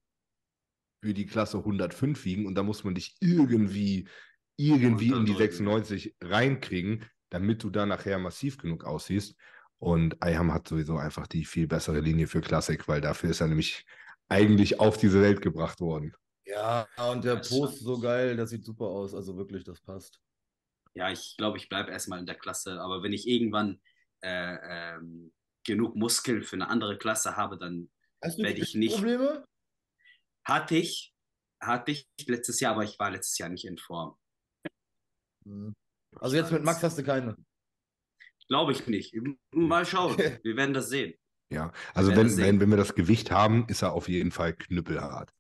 für die Klasse 105 wiegen und da muss man dich irgendwie, irgendwie in die Unterdrücken. 96 reinkriegen, damit du da nachher massiv genug aussiehst. Und Eiham hat sowieso einfach die viel bessere Linie für Klassik, weil dafür ist er nämlich eigentlich auf diese Welt gebracht worden. Ja, und der Post so geil, das sieht super aus. Also wirklich, das passt. Ja, ich glaube, ich bleibe erstmal in der Klasse. Aber wenn ich irgendwann äh, ähm, genug Muskeln für eine andere Klasse habe, dann Hast du Werd ich nicht. Probleme? hatte ich, hatte ich letztes Jahr, aber ich war letztes Jahr nicht in Form. Mhm. Also jetzt mit Max hast du keine. Glaube ich nicht. Mal schauen. Wir werden das sehen. Ja, also wenn, sehen. wenn, wenn wir das Gewicht haben, ist er auf jeden Fall knüppelhart.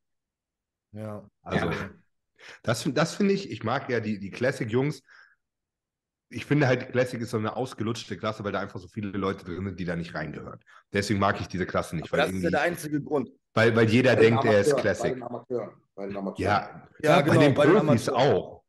Ja. Also, Ja. das, das finde ich, ich mag ja die, die Classic-Jungs. Ich finde halt, die Classic ist so eine ausgelutschte Klasse, weil da einfach so viele Leute drin sind, die da nicht reingehören. Deswegen mag ich diese Klasse nicht, weil, Das ist ja der einzige Grund. weil, weil jeder Bei den denkt, er ist Amateuren, Bei Classic. den Amateuren. Bei den Amateuren. Ja, Ja, bei genau, den bei den Profis Amateuren. auch.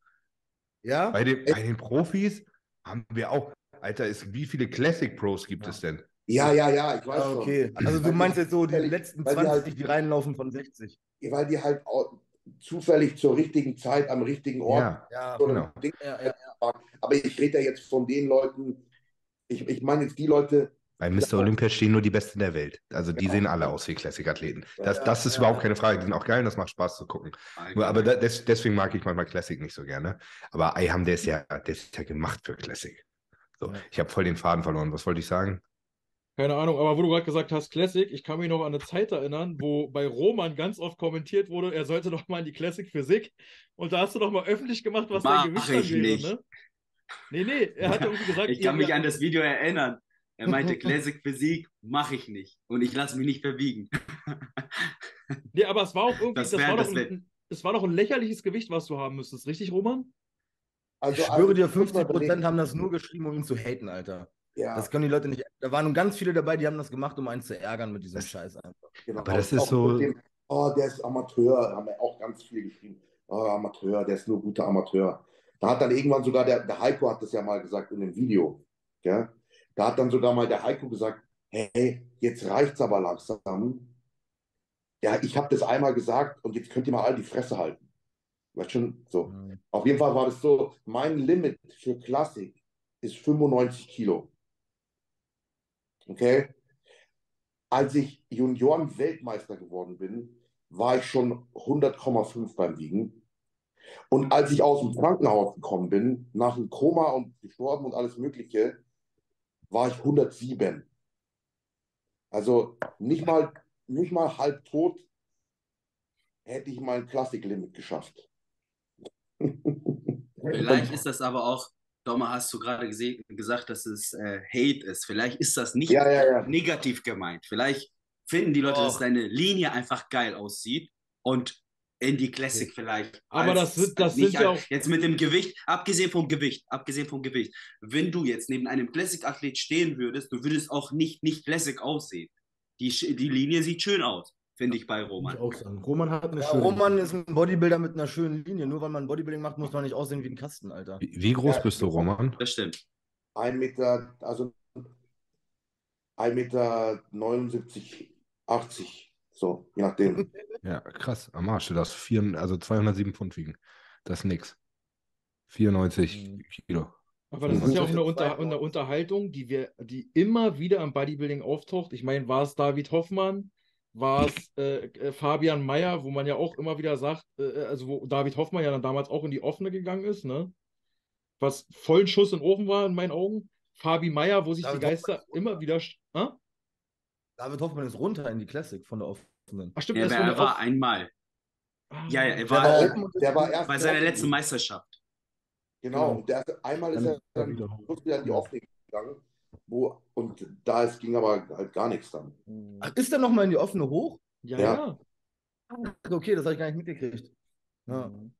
Ja? Bei den, bei den Profis haben wir auch. Alter, ist, wie viele Classic Pros gibt Ja. es denn? ja, ja, ja, ich weiß Ah, okay. schon. Also du Weil meinst jetzt so die letzten weil die 20, halt- die reinlaufen von 60. Weil die halt auch zufällig zur richtigen Zeit am richtigen Ort Ja, Ja, so genau. Ja, ja. Aber ich rede ja jetzt von den Leuten, ich, ich meine jetzt die Leute, Bei Mr. Olympia stehen nur die Besten der Welt. Also die sehen alle aus wie Classic-Athleten. Das, das ist ja. überhaupt keine Frage. Die sind auch geil und das macht Spaß zu gucken. Nur, aber da, des, deswegen mag ich manchmal Classic nicht so gerne. Aber Ayham, der ist ja, der ist ja gemacht für Classic. So, Ja. ich habe voll den Faden verloren. Was wollte ich sagen? Keine Ahnung, aber wo du gerade gesagt hast, Classic, ich kann mich noch an eine Zeit erinnern, wo bei Roman ganz oft kommentiert wurde, er sollte doch mal in die Classic Physik. Und da hast du doch mal öffentlich gemacht, was Mach dein Gewicht dann ich wäre, nicht. ne? Nee, nee, er hat irgendwie gesagt, Ich kann mich an das Video erinnern. Er meinte, Classic Physik mache ich nicht. Und ich lasse mich nicht verbiegen. Nee, aber es war auch irgendwie, Das das, wär- war das wär- ein, es war doch ein lächerliches Gewicht, was du haben müsstest, richtig, Roman? Also, Ich schwöre dir, also, muss man 50% überlegen. haben das nur geschrieben, um ihn zu haten, Alter. Ja, Das können die Leute nicht. Da waren nun ganz viele dabei, die haben das gemacht, um einen zu ärgern mit diesem Das- Scheiß einfach. genau. Aber das ist so- Dem, oh, der ist Amateur, haben wir auch ganz viele geschrieben. Oh, Amateur, der ist nur guter Amateur. Da hat dann irgendwann sogar der, der Heiko hat das ja mal gesagt in dem Video. Ja? Da hat dann sogar mal der Heiko gesagt, hey, jetzt reicht's aber langsam. Ja, ich habe das einmal gesagt und jetzt könnt ihr mal alle die Fresse halten. Weißt schon, so. Mhm. Auf jeden Fall war das so, mein Limit für Klassik ist 95 Kilo. Okay? Als ich Junioren-Weltmeister geworden bin, war ich schon 100,5 beim Wiegen. Und als ich aus dem Krankenhaus gekommen bin, nach dem Koma und gestorben und alles Mögliche, war ich 107. Also nicht mal, nicht mal halb tot hätte ich mein Klassiklimit geschafft. Vielleicht ist das aber auch, Doma, hast du gerade gesagt, dass es äh, Hate ist. Vielleicht ist das nicht Ja, ja, ja. negativ gemeint. Vielleicht finden die Leute, dass Doch. deine Linie einfach geil aussieht und in die Classic vielleicht. Aber das sind- das nicht sind ja auch- Jetzt mit dem Gewicht, abgesehen vom Gewicht, abgesehen vom Gewicht. Wenn du jetzt neben einem Classic-Athlet stehen würdest, du würdest auch nicht, nicht Classic aussehen. Die, die Linie sieht schön aus, finde ich bei Muss ich Roman. auch sagen. Roman hat eine Ja, schöne. Roman ist ein Bodybuilder mit einer schönen Linie. Nur weil man Bodybuilding macht, muss man nicht aussehen wie ein Kasten, Alter. Wie, wie groß Ja, bist du, Roman? Das stimmt. Ein Meter, also 1 Meter 79, 80, so, je nachdem. Ja, krass. Am Arsch. Du darfst vier, also 207 Pfund wiegen. Das ist nix. 94 Mhm. Kilo. Aber das ist ja auch eine, Unter eine Unterhaltung, die wir, die immer wieder am Bodybuilding auftaucht. Ich meine, war es David Hoffmann, war es äh, äh, Fabian Mayer, wo man ja auch immer wieder sagt, äh, also wo David Hoffmann ja dann damals auch in die offene gegangen ist, ne? Was voll ein Schuss in den Ofen war in meinen Augen. Fabi Mayer, wo sich David die Geister immer wieder. Ah? David Hoffmann ist runter in die Classic von der offenen. Ach, stimmt, Er, er ist war- er der war Off- einmal. Ah. Ja, ja, er Der war, war, oben und der war erst bei seiner letzten Meisterschaft. Genau, Genau. der, einmal ist Dann er ist er dann wieder in die offene gegangen, wo, und da ist, ging aber halt gar nichts dann. Ach, ist der nochmal in die offene hoch? Ja, Ja. ja. Okay, das habe ich gar nicht mitgekriegt. Ja. Mhm.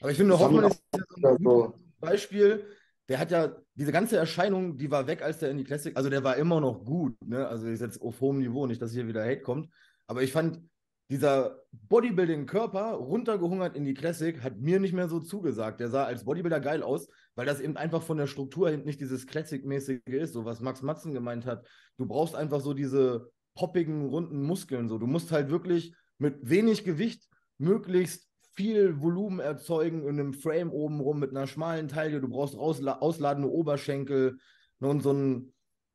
Aber ich finde, Hoffmann ist ja so ein Also, Beispiel. Der hat ja diese ganze Erscheinung, die war weg, als der in die Classic, also der war immer noch gut, ne? Also ist jetzt auf hohem Niveau, nicht, dass hier wieder Hate kommt. Aber ich fand, dieser Bodybuilding-Körper runtergehungert in die Classic hat mir nicht mehr so zugesagt. Der sah als Bodybuilder geil aus, weil das eben einfach von der Struktur hin nicht dieses Classic-mäßige ist, so was Max Matzen gemeint hat. Du brauchst einfach so diese poppigen, runden Muskeln. So. Du musst halt wirklich mit wenig Gewicht möglichst viel Volumen erzeugen in einem Frame oben rum mit einer schmalen Taille. Du brauchst ausladende Oberschenkel. Ne? Und so ein,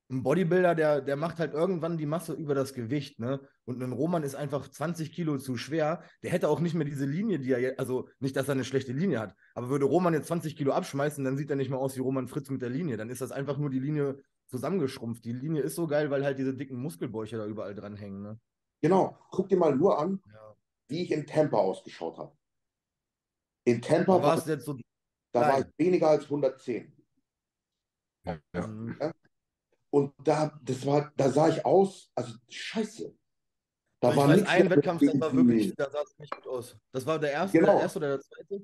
ein Bodybuilder, der, der macht halt irgendwann die Masse über das Gewicht. Ne? Und ein Roman ist einfach 20 Kilo zu schwer. Der hätte auch nicht mehr diese Linie, die er jetzt, also nicht, dass er eine schlechte Linie hat, aber würde Roman jetzt 20 Kilo abschmeißen, dann sieht er nicht mehr aus wie Roman Fritz mit der Linie. Dann ist das einfach nur die Linie zusammengeschrumpft. Die Linie ist so geil, weil halt diese dicken Muskelbäuche da überall dran hängen. Ne? genau, guck dir mal nur an, Ja. wie ich in Tampa ausgeschaut habe. In Tampa war es jetzt so. da war ich klein? weniger als 110. Ja, ja. Und da, das war, da sah ich aus, also scheiße. Da ich war weiß, ein Wettkampf, das war wirklich, da sah es nicht gut aus. Das war der erste, Genau. der erste oder der zweite?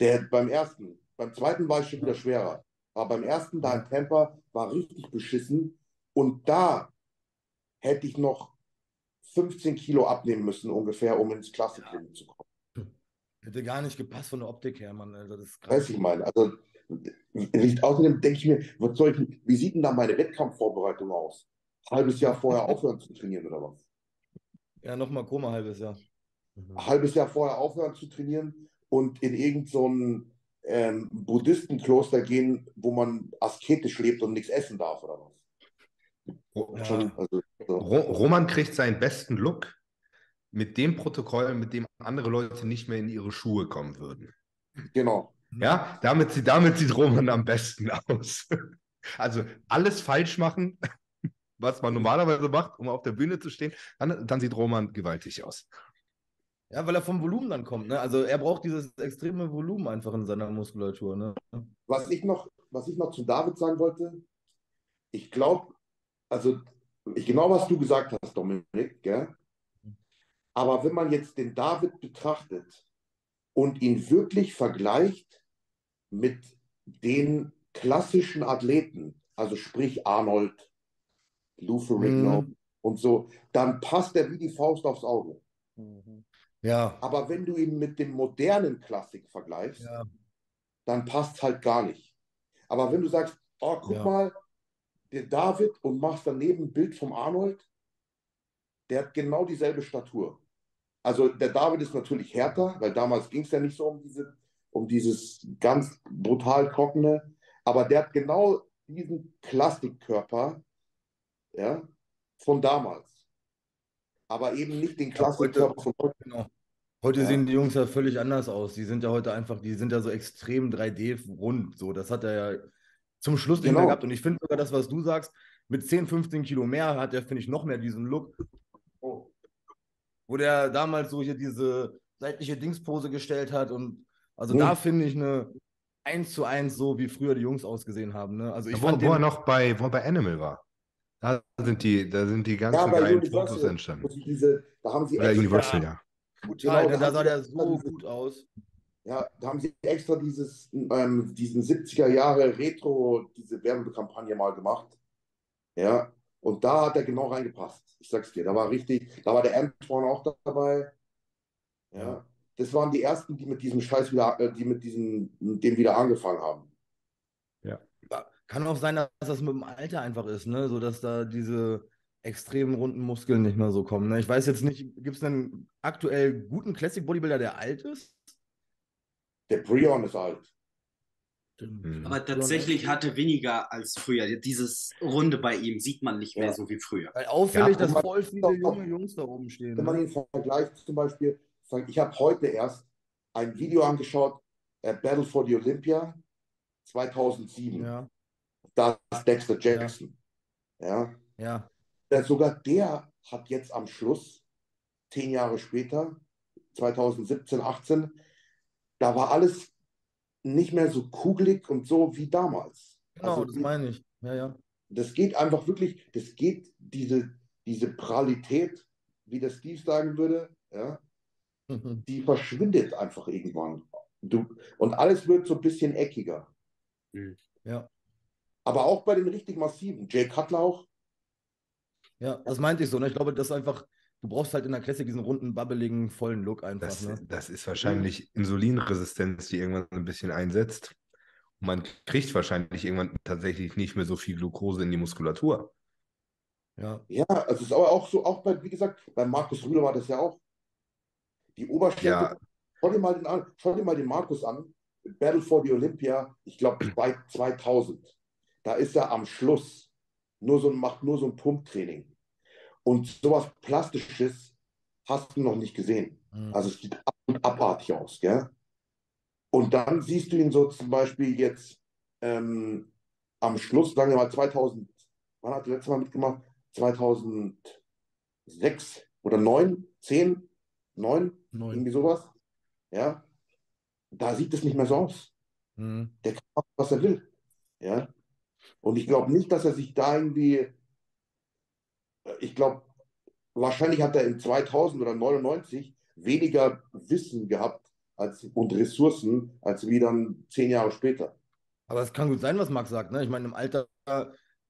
Der beim ersten. Beim zweiten war ich schon wieder schwerer. Aber beim ersten, da in Tampa, war richtig beschissen. Und da hätte ich noch 15 Kilo abnehmen müssen, ungefähr, um ins Klassiklimit zu kommen. Hätte gar nicht gepasst von der Optik her, Mann. Alter. Das ist krass. Weiß ich meine. Also, außerdem denke ich mir, was soll ich, wie sieht denn da meine Wettkampfvorbereitung aus? Halbes Jahr vorher aufhören zu trainieren oder was? Ja, nochmal Koma halbes Jahr. Halbes Jahr vorher aufhören zu trainieren und in irgend so ein ähm, Buddhistenkloster gehen, wo man asketisch lebt und nichts essen darf oder was. Schon, also, so. Ro Roman kriegt seinen besten Look mit dem Protokoll, mit dem andere Leute nicht mehr in ihre Schuhe kommen würden. Genau. Ja, damit, sie- damit sieht Roman am besten aus. Also alles falsch machen, was man normalerweise macht, um auf der Bühne zu stehen, dann, dann sieht Roman gewaltig aus. Ja, weil er vom Volumen dann kommt. Ne? Also er braucht dieses extreme Volumen einfach in seiner Muskulatur. Ne? Was ich noch, was ich noch zu David sagen wollte, ich glaube, also ich, genau was du gesagt hast, Dominik, gell? aber wenn man jetzt den David betrachtet und ihn wirklich vergleicht mit den klassischen Athleten, also sprich Arnold, Lou Ferrigno Mhm. und so, dann passt er wie die Faust aufs Auge. Ja. Aber wenn du ihn mit dem modernen Klassik vergleichst, Ja. dann passt halt gar nicht. Aber wenn du sagst, oh, guck Ja. mal, der David und machst daneben ein Bild vom Arnold, der hat genau dieselbe Statur. Also der David ist natürlich härter, weil damals ging es ja nicht so um, diese, um dieses ganz brutal trockene, aber der hat genau diesen Klassikkörper ja, von damals. Aber eben nicht den Klassikkörper von heute. Genau. Heute Ja. sehen die Jungs ja völlig anders aus. Die sind ja heute einfach, die sind ja so extrem 3D-rund. So, das hat er ja zum Schluss nicht mehr Genau. gehabt. Und ich finde sogar das, was du sagst, mit 10, 15 Kilo mehr hat er, finde ich, noch mehr diesen Look. Oh. Wo der damals so hier diese seitliche Dingspose gestellt hat. Und also Hm. da finde ich eine 1 zu 1 so, wie früher die Jungs ausgesehen haben. Ne? Also ich wo, fand wo er noch bei, wo er bei Animal war. Da sind die, da sind die ganzen Ja, geilen Fotos entstanden. diese, da haben sie Oder extra- Universal, ja. brutal, genau, ne? da sah der so diese- gut aus. Ja, da haben sie extra dieses, ähm, diesen 70er Jahre Retro, diese Werbekampagne mal gemacht. Ja, und da hat er genau reingepasst. Ich sag's dir, da war richtig, da war der Antoine auch dabei. Ja, das waren die ersten, die mit diesem Scheiß wieder, äh, die mit diesem, mit dem wieder angefangen haben. Kann auch sein, dass das mit dem Alter einfach ist, ne? So dass da diese extrem runden Muskeln nicht mehr so kommen. Ne? Ich weiß jetzt nicht, gibt es einen aktuell guten Classic Bodybuilder, der alt ist? Der Breon ist alt. Mhm. Aber tatsächlich hatte weniger als früher. Dieses Runde bei ihm sieht man nicht mehr Ja. so wie früher. Weil auffällig, Ja, dass voll viele junge Jungs da oben stehen. Wenn man Ne? ihn vergleicht, zum Beispiel, ich habe heute erst ein Video angeschaut, äh, Battle for the Olympia 2007. Ja, Da ist Dexter Jackson. Ja. ja. Äh, sogar der hat jetzt am Schluss, zehn Jahre später, 2017, 18, da war alles nicht mehr so kugelig und so wie damals. Genau, Also das meine ich. Ja, ja. das geht einfach wirklich, das geht, diese, diese Pralität, wie der Steve sagen würde, ja, die verschwindet einfach irgendwann. Du, und alles wird so ein bisschen eckiger. Ja. Aber auch bei den richtig massiven. Jay Cutler auch. Ja, das meinte ich so. Ne? Ich glaube, das ist einfach, du brauchst halt in der Classic diesen runden, babbeligen, vollen Look einfach. Das, Ne? das ist wahrscheinlich Insulinresistenz, die irgendwann ein bisschen einsetzt. Und man kriegt wahrscheinlich irgendwann tatsächlich nicht mehr so viel Glucose in die Muskulatur. Ja. Ja, also es ist aber auch so, auch bei, wie gesagt, bei Markus Rühle war das ja auch. Die Oberschenkel, Ja. schau, dir mal den an, schau dir mal den Markus an. Battle for the Olympia, ich glaube 2000. Da ist er am Schluss. Nur so, macht nur so ein Pumptraining. Und sowas Plastisches hast du noch nicht gesehen. Mhm. Also es sieht abartig aus, gell? Und dann siehst du ihn so zum Beispiel jetzt ähm, am Schluss, sagen wir mal 2000, wann hat er letztes Mal mitgemacht? 2006 oder 9, 10, 9, Neun. irgendwie sowas. Ja, da sieht es nicht mehr so aus. Mhm. Der kann machen, was er will. Ja, und ich glaube nicht, dass er sich da irgendwie, ich glaube, wahrscheinlich hat er in 2000 oder 99 weniger Wissen gehabt als, und Ressourcen als wie dann zehn Jahre später. Aber es kann gut sein, was Max sagt. Ne? Ich meine, im Alter,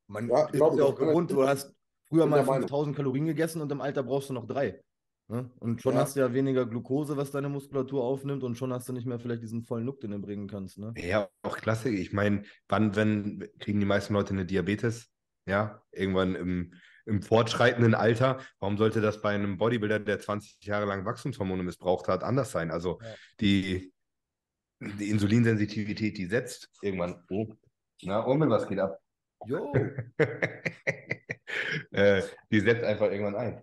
man Ja, ist glaub ja auch gewohnt, du hast früher mal der Meinung. 5000 Kalorien gegessen und im Alter brauchst du noch drei. Ne? Und schon Ja. hast du ja weniger Glucose, was deine Muskulatur aufnimmt und schon hast du nicht mehr vielleicht diesen vollen Look, den du bringen kannst. Ne? Ja, auch klasse. Ich meine, wann, wenn kriegen die meisten Leute eine Diabetes? Ja, irgendwann im, im fortschreitenden Alter. Warum sollte das bei einem Bodybuilder, der 20 Jahre lang Wachstumshormone missbraucht hat, anders sein? Also Ja. die, die Insulinsensitivität, die setzt irgendwann. Oh. Na, Omel, was geht ab? Jo. äh, die setzt einfach irgendwann ein.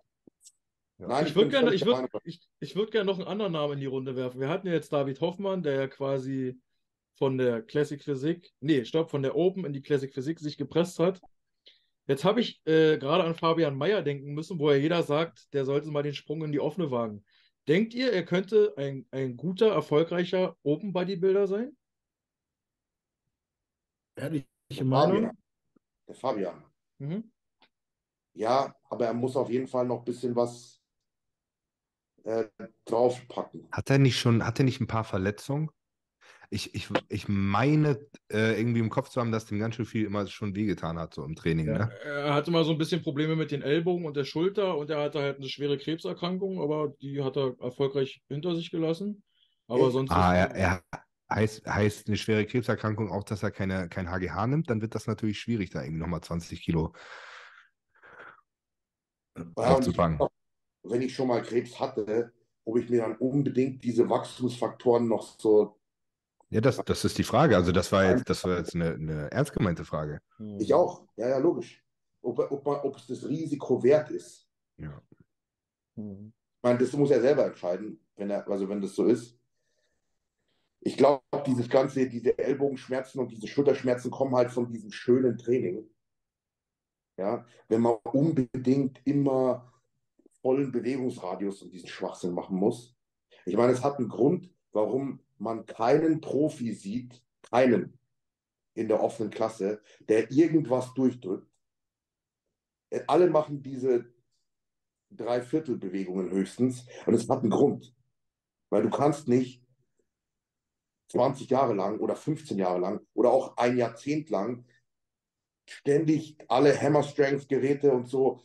Nein, Ich würde gerne, ich würd, ich, ich würd gerne noch einen anderen Namen in die Runde werfen. Wir hatten ja jetzt David Hoffmann, der ja quasi von der Classic Physik, nee, stopp, von der Open in die Classic Physik sich gepresst hat. Jetzt habe ich äh, gerade an Fabian Mayer denken müssen, wo ja jeder sagt, der sollte mal den Sprung in die offene wagen. Denkt ihr, er könnte ein, ein guter, erfolgreicher Open Bodybuilder sein? Ehrliche der Meinung? Fabian. Der Fabian. Mhm. Ja, aber er muss auf jeden Fall noch ein bisschen was äh, draufpacken. Hat er nicht schon, hat er nicht ein paar Verletzungen? Ich, ich, ich meine, äh, irgendwie im Kopf zu haben, dass dem ganz schön viel immer schon wehgetan hat, so im Training, Ja. ne? Er hatte mal so ein bisschen Probleme mit den Ellbogen und der Schulter und er hatte halt eine schwere Krebserkrankung, aber die hat er erfolgreich hinter sich gelassen. Aber sonst Ah, er, er heißt, heißt eine schwere Krebserkrankung auch, dass er keine, kein HGH nimmt, dann wird das natürlich schwierig, da irgendwie nochmal 20 Kilo Ja, aufzufangen. Wenn ich schon mal Krebs hatte, ob ich mir dann unbedingt diese Wachstumsfaktoren noch so. Ja, das, das ist die Frage. Also das war jetzt, das war jetzt eine, eine ernst gemeinte Frage. Ich auch. Ja, ja, logisch. Ob, ob, man, ob es das Risiko wert ist. Ja. Mhm. Ich meine, das muss er selber entscheiden, wenn er, also wenn das so ist. Ich glaube, dieses ganze, diese Ellbogenschmerzen und diese Schulterschmerzen kommen halt von diesem schönen Training. Ja, wenn man unbedingt immer vollen Bewegungsradius und diesen Schwachsinn machen muss. Ich meine, es hat einen Grund, warum man keinen Profi sieht, keinen in der offenen Klasse, der irgendwas durchdrückt. Alle machen diese Dreiviertelbewegungen höchstens und es hat einen Grund. Weil du kannst nicht 20 Jahre lang oder 15 Jahre lang oder auch ein Jahrzehnt lang ständig alle Hammer Strength Geräte und so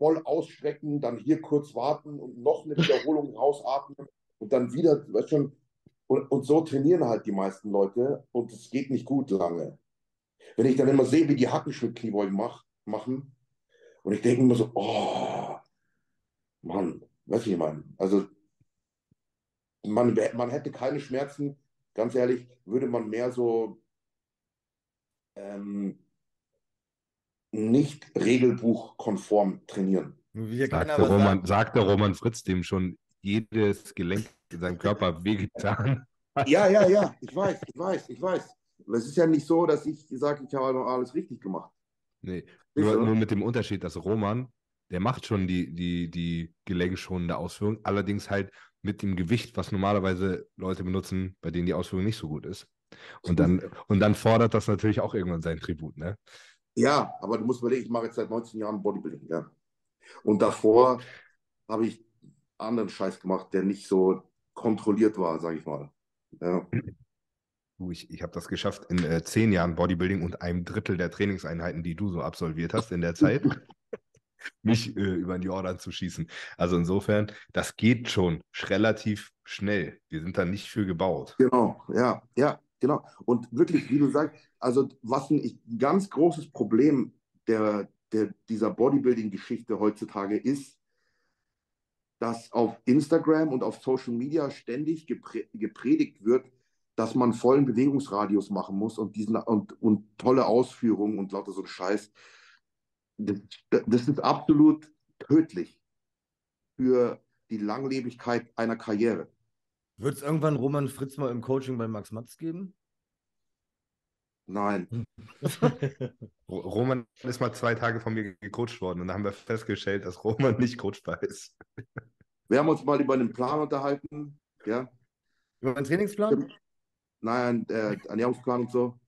voll ausstrecken, dann hier kurz warten und noch eine Wiederholung rausatmen und dann wieder, weißt schon, und, und so trainieren halt die meisten Leute und es geht nicht gut lange. Wenn ich dann immer sehe, wie die Hackenschmidt-Kniebeugen mach, machen und ich denke immer so, oh, Mann, wie ich meine? Also, man, man hätte keine Schmerzen, ganz ehrlich, würde man mehr so ähm, nicht regelbuchkonform trainieren. Sagte Roman, sagte Roman Fritz, dem schon jedes Gelenk in seinem Körper wehgetan. Ja, ja, ja, ich weiß, ich weiß, ich weiß. Es ist ja nicht so, dass ich sage, ich habe alles richtig gemacht. Nee, nur, nur mit dem Unterschied, dass Roman, der macht schon die, die, die gelenkschonende Ausführung, allerdings halt mit dem Gewicht, was normalerweise Leute benutzen, bei denen die Ausführung nicht so gut ist. Und dann, und dann fordert das natürlich auch irgendwann seinen Tribut, ne? Ja, aber du musst überlegen, ich mache jetzt seit 19 Jahren Bodybuilding, ja. Und davor habe ich anderen Scheiß gemacht, der nicht so kontrolliert war, sage ich mal. Ja. Ich, ich habe das geschafft in äh, zehn Jahren Bodybuilding und einem Drittel der Trainingseinheiten, die du so absolviert hast in der Zeit, mich äh, über den Jordan zu schießen. Also insofern, das geht schon relativ schnell. Wir sind da nicht für gebaut. Genau, ja, ja, genau. Und wirklich, wie du sagst, also was ein ganz großes Problem der, der, dieser Bodybuilding-Geschichte heutzutage ist, dass auf Instagram und auf Social Media ständig geprä gepredigt wird, dass man vollen Bewegungsradius machen muss und, diesen, und, und tolle Ausführungen und lauter so Scheiß. Das, das ist absolut tödlich für die Langlebigkeit einer Karriere. Wird es irgendwann Roman Fritz mal im Coaching bei Max Matz geben? Nein. Ro- Roman ist mal zwei Tage von mir gecoacht worden und da haben wir festgestellt, dass Roman nicht coachbar ist. Wir haben uns mal über einen Plan unterhalten, ja. Über meinen Trainingsplan? Nein, äh, Ernährungsplan und so.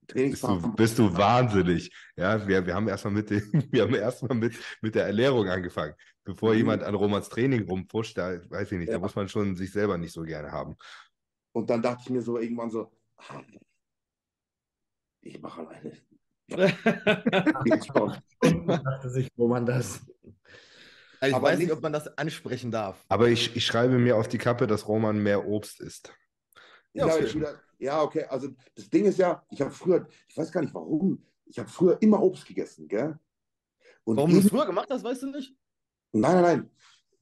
Bist Trainingsplan. du, bist du wahnsinnig. Ja, wir, wir haben erstmal mit, dem, wir haben erstmal mit, mit der Ernährung angefangen. Bevor Mhm. jemand an Romans Training rumpusht, da weiß ich nicht, da Ja. muss man schon sich selber nicht so gerne haben. Und dann dachte ich mir so irgendwann so, ah, ich mache alleine. Dachte sich Roman das. Also ich Aber weiß nicht, ob man das ansprechen darf. Aber ich, ich schreibe mir auf die Kappe, dass Roman mehr Obst isst. Inzwischen. wieder, ja, okay, also das Ding ist ja, ich habe früher, ich weiß gar nicht warum, ich habe früher immer Obst gegessen, gell? Und Warum du es früher gemacht hast, weißt du nicht? Nein, nein, nein.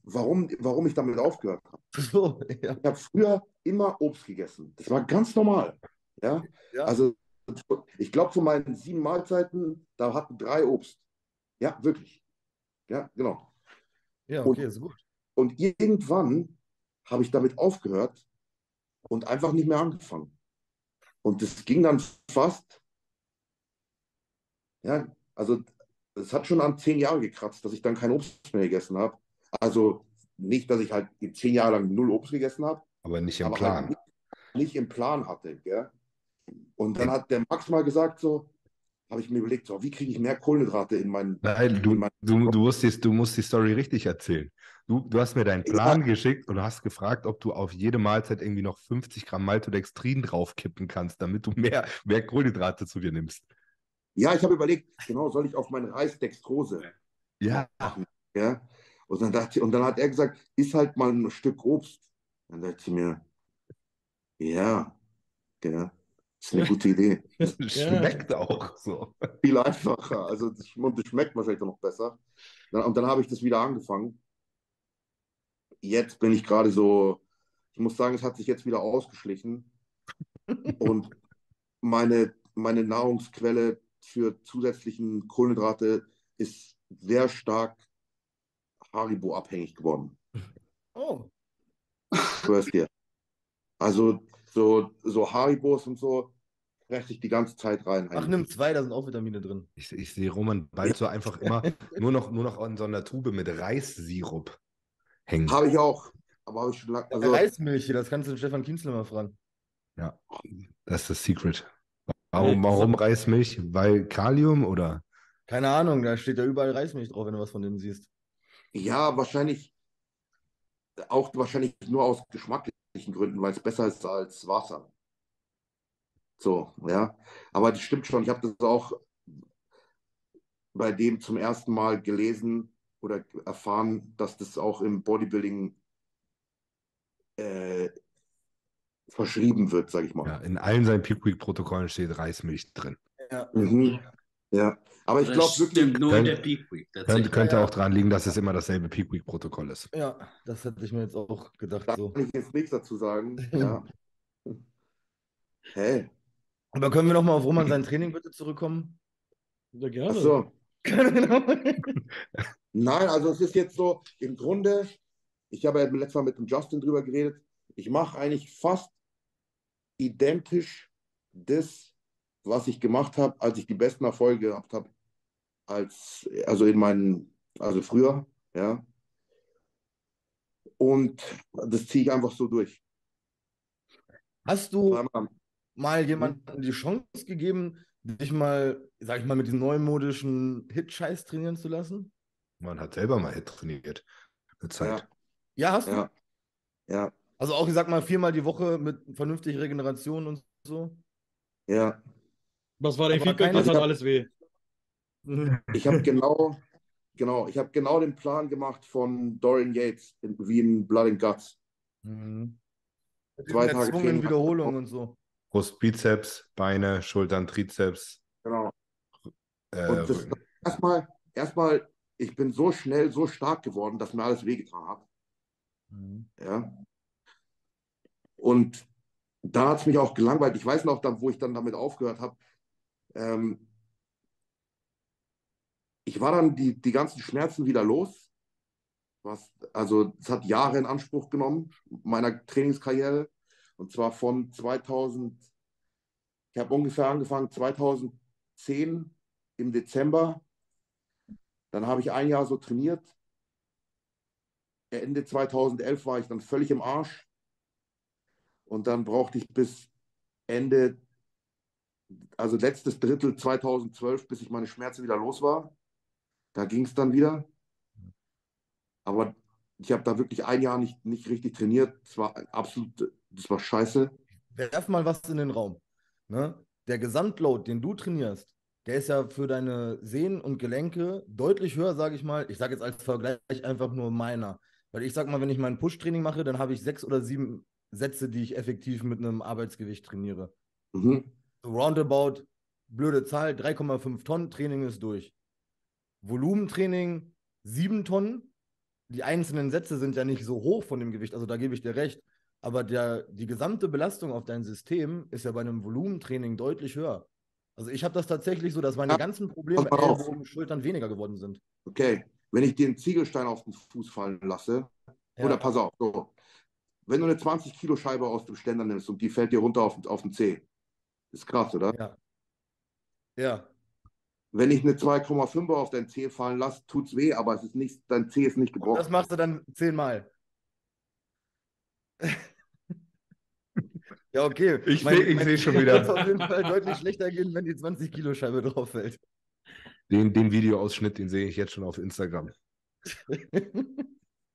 warum, warum ich damit aufgehört habe. So, ja. Ich habe früher immer Obst gegessen. Das war ganz normal. Ja, Ja. also ich glaube, von meinen sieben Mahlzeiten, da hatten drei Obst. Ja, wirklich. Ja, genau. Ja, okay, ist gut. Und irgendwann habe ich damit aufgehört und einfach nicht mehr angefangen. Und das ging dann fast, ja, also es hat schon an zehn Jahre gekratzt, dass ich dann kein Obst mehr gegessen habe. Also nicht, dass ich halt zehn Jahre lang null Obst gegessen habe, Aber nicht im aber Plan. halt nicht, nicht im Plan hatte. Gell? Und dann hat der Max mal gesagt, so, habe ich mir überlegt, so, wie kriege ich mehr Kohlenhydrate in meinen. Nein, du, in meinen du, du, musst die, du musst die Story richtig erzählen. Du, du hast mir deinen Plan geschickt und hast gefragt, ob du auf jede Mahlzeit irgendwie noch 50 Gramm Maltodextrin draufkippen kannst, damit du mehr, mehr Kohlenhydrate zu dir nimmst. Ja, ich habe überlegt, genau, soll ich auf meinen Reis Dextrose Ja, Ja? Und dann dachte ich, und dann hat er gesagt, iss halt mal ein Stück Obst. Dann dachte ich mir, ja, ja, ist eine gute Idee. schmeckt auch so. Viel einfacher. Also das, und das schmeckt wahrscheinlich auch noch besser. Dann, und dann habe ich das wieder angefangen. Jetzt bin ich gerade so, ich muss sagen, es hat sich jetzt wieder ausgeschlichen. Und meine, meine Nahrungsquelle für zusätzlichen Kohlenhydrate ist sehr stark Haribo abhängig geworden. Oh, Schwör's dir. Also so, so Haribos und so fresse ich die ganze Zeit rein. ach, nimm zwei, da sind auch Vitamine drin. Ich, ich sehe Roman bald so einfach immer nur noch, nur noch an so einer Tube mit Reissirup hängen. Habe ich auch. Aber habe ich schon lange. Also, Reismilch, das kannst du den Stefan Kienzle mal fragen. Ja, das ist das Secret. Warum, warum Reismilch? Weil Kalium oder? Keine Ahnung, da steht ja überall Reismilch drauf, wenn du was von dem siehst. ja, wahrscheinlich auch wahrscheinlich nur aus geschmacklichen Gründen, weil es besser ist als Wasser. So, ja. Aber das stimmt schon. Ich habe das auch bei dem zum ersten Mal gelesen oder erfahren, dass das auch im Bodybuilding äh, verschrieben wird, sage ich mal. Ja, in allen seinen Peak Week Protokollen steht Reismilch drin. Ja. Mhm. Ja, aber ich glaube wirklich, nur der Peak Week. Könnte, könnte Ja. auch daran liegen, dass es immer dasselbe Peak Week Protokoll ist. ja, das hätte ich mir jetzt auch gedacht. da So. kann ich jetzt nichts dazu sagen. Ja. Hey, Aber können wir nochmal auf Roman sein Training bitte zurückkommen? Sehr ach gerne. so. Genau. Nein, also es ist jetzt so, im Grunde, ich habe ja letztes Mal mit dem Justin drüber geredet, ich mache eigentlich fast identisch das, was ich gemacht habe, als ich die besten Erfolge gehabt habe, als, also in meinen, also früher, ja. Und das ziehe ich einfach so durch. Hast du Einmal- mal jemandem die Chance gegeben, dich mal, sag ich mal, mit diesem neumodischen Hit-Scheiß trainieren zu lassen? Man hat selber mal Hit trainiert. Eine Zeit. Ja, Ja, hast du? ja, ja, Also auch, ich sag mal, viermal die Woche mit vernünftig Regeneration und so? ja. Was war dein Feedback? Das hat alles weh. Ich habe genau, genau, ich habe genau den Plan gemacht von Dorian Yates in, wie in Blood and Guts. Mhm. Zwei Tage Training. Wiederholungen und so. Brust, Bizeps, Beine, Schultern, Trizeps. Genau. Äh, Und das, erstmal, erstmal, ich bin so schnell, so stark geworden, dass mir alles wehgetan hat. Mhm. Ja. Und da hat es mich auch gelangweilt. Ich weiß noch, wo ich dann damit aufgehört habe. Ähm, ich war dann die, die ganzen Schmerzen wieder los. Was, also es hat Jahre in Anspruch genommen, meiner Trainingskarriere. Und zwar von 2000, ich habe ungefähr angefangen 2010 im Dezember. Dann habe ich ein Jahr so trainiert. Ende 2011 war ich dann völlig im Arsch. Und dann brauchte ich bis Ende, also letztes Drittel 2012, bis ich meine Schmerzen wieder los war. Da ging es dann wieder. Aber ich habe da wirklich ein Jahr nicht, nicht richtig trainiert. Das war absolut, das war scheiße. Werf mal was in den Raum. Ne? Der Gesamtload, den du trainierst, der ist ja für deine Sehnen und Gelenke deutlich höher, sage ich mal. Ich sage jetzt als Vergleich einfach nur meiner. Weil ich sag mal, wenn ich mein Push-Training mache, dann habe ich sechs oder sieben Sätze, die ich effektiv mit einem Arbeitsgewicht trainiere. Mhm. So roundabout, blöde Zahl, 3,5 Tonnen, Training ist durch. Volumentraining, 7 Tonnen, die einzelnen Sätze sind ja nicht so hoch von dem Gewicht, also da gebe ich dir recht. Aber der, die gesamte Belastung auf dein System ist ja bei einem Volumentraining deutlich höher. Also ich habe das tatsächlich so, dass meine Ja, ganzen Probleme. Ellbogen, Schultern weniger geworden sind. Okay, wenn ich dir einen Ziegelstein auf den Fuß fallen lasse, Ja. oder pass auf, so, wenn du eine 20 Kilo Scheibe aus dem Ständer nimmst und die fällt dir runter auf, auf den Zeh, ist krass, oder? Ja. Ja. Wenn ich eine 2,5er auf dein Zeh fallen lasse, tut's weh, aber es ist nicht, dein Zeh ist nicht Und gebrochen. das machst du dann zehnmal. ja, okay. Ich Mein- seh- ich mein seh schon wieder. wird's auf jeden Fall deutlich schlechter gehen, wenn die 20-Kilo-Scheibe drauf fällt. Den, den Videoausschnitt, den sehe ich jetzt schon auf Instagram.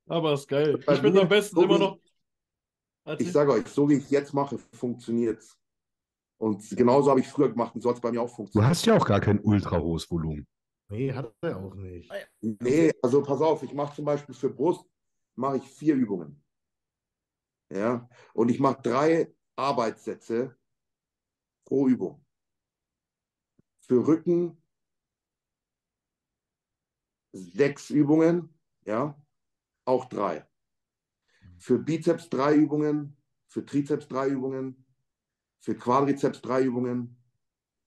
Aber ist geil. Ich mir- am besten immer noch. Ich sage euch, so wie ich es jetzt mache, funktioniert's. Und genauso habe ich früher gemacht und so hat es bei mir auch Du funktioniert. hast ja auch gar kein ultra hohes Volumen. Nee, hat er auch nicht. Nee, also pass auf, ich mache zum Beispiel für Brust, mache ich vier Übungen. Ja, und ich mache drei Arbeitssätze pro Übung. Für Rücken sechs Übungen, ja, auch drei. Für Bizeps drei Übungen, für Trizeps drei Übungen, für Quadrizeps drei Übungen.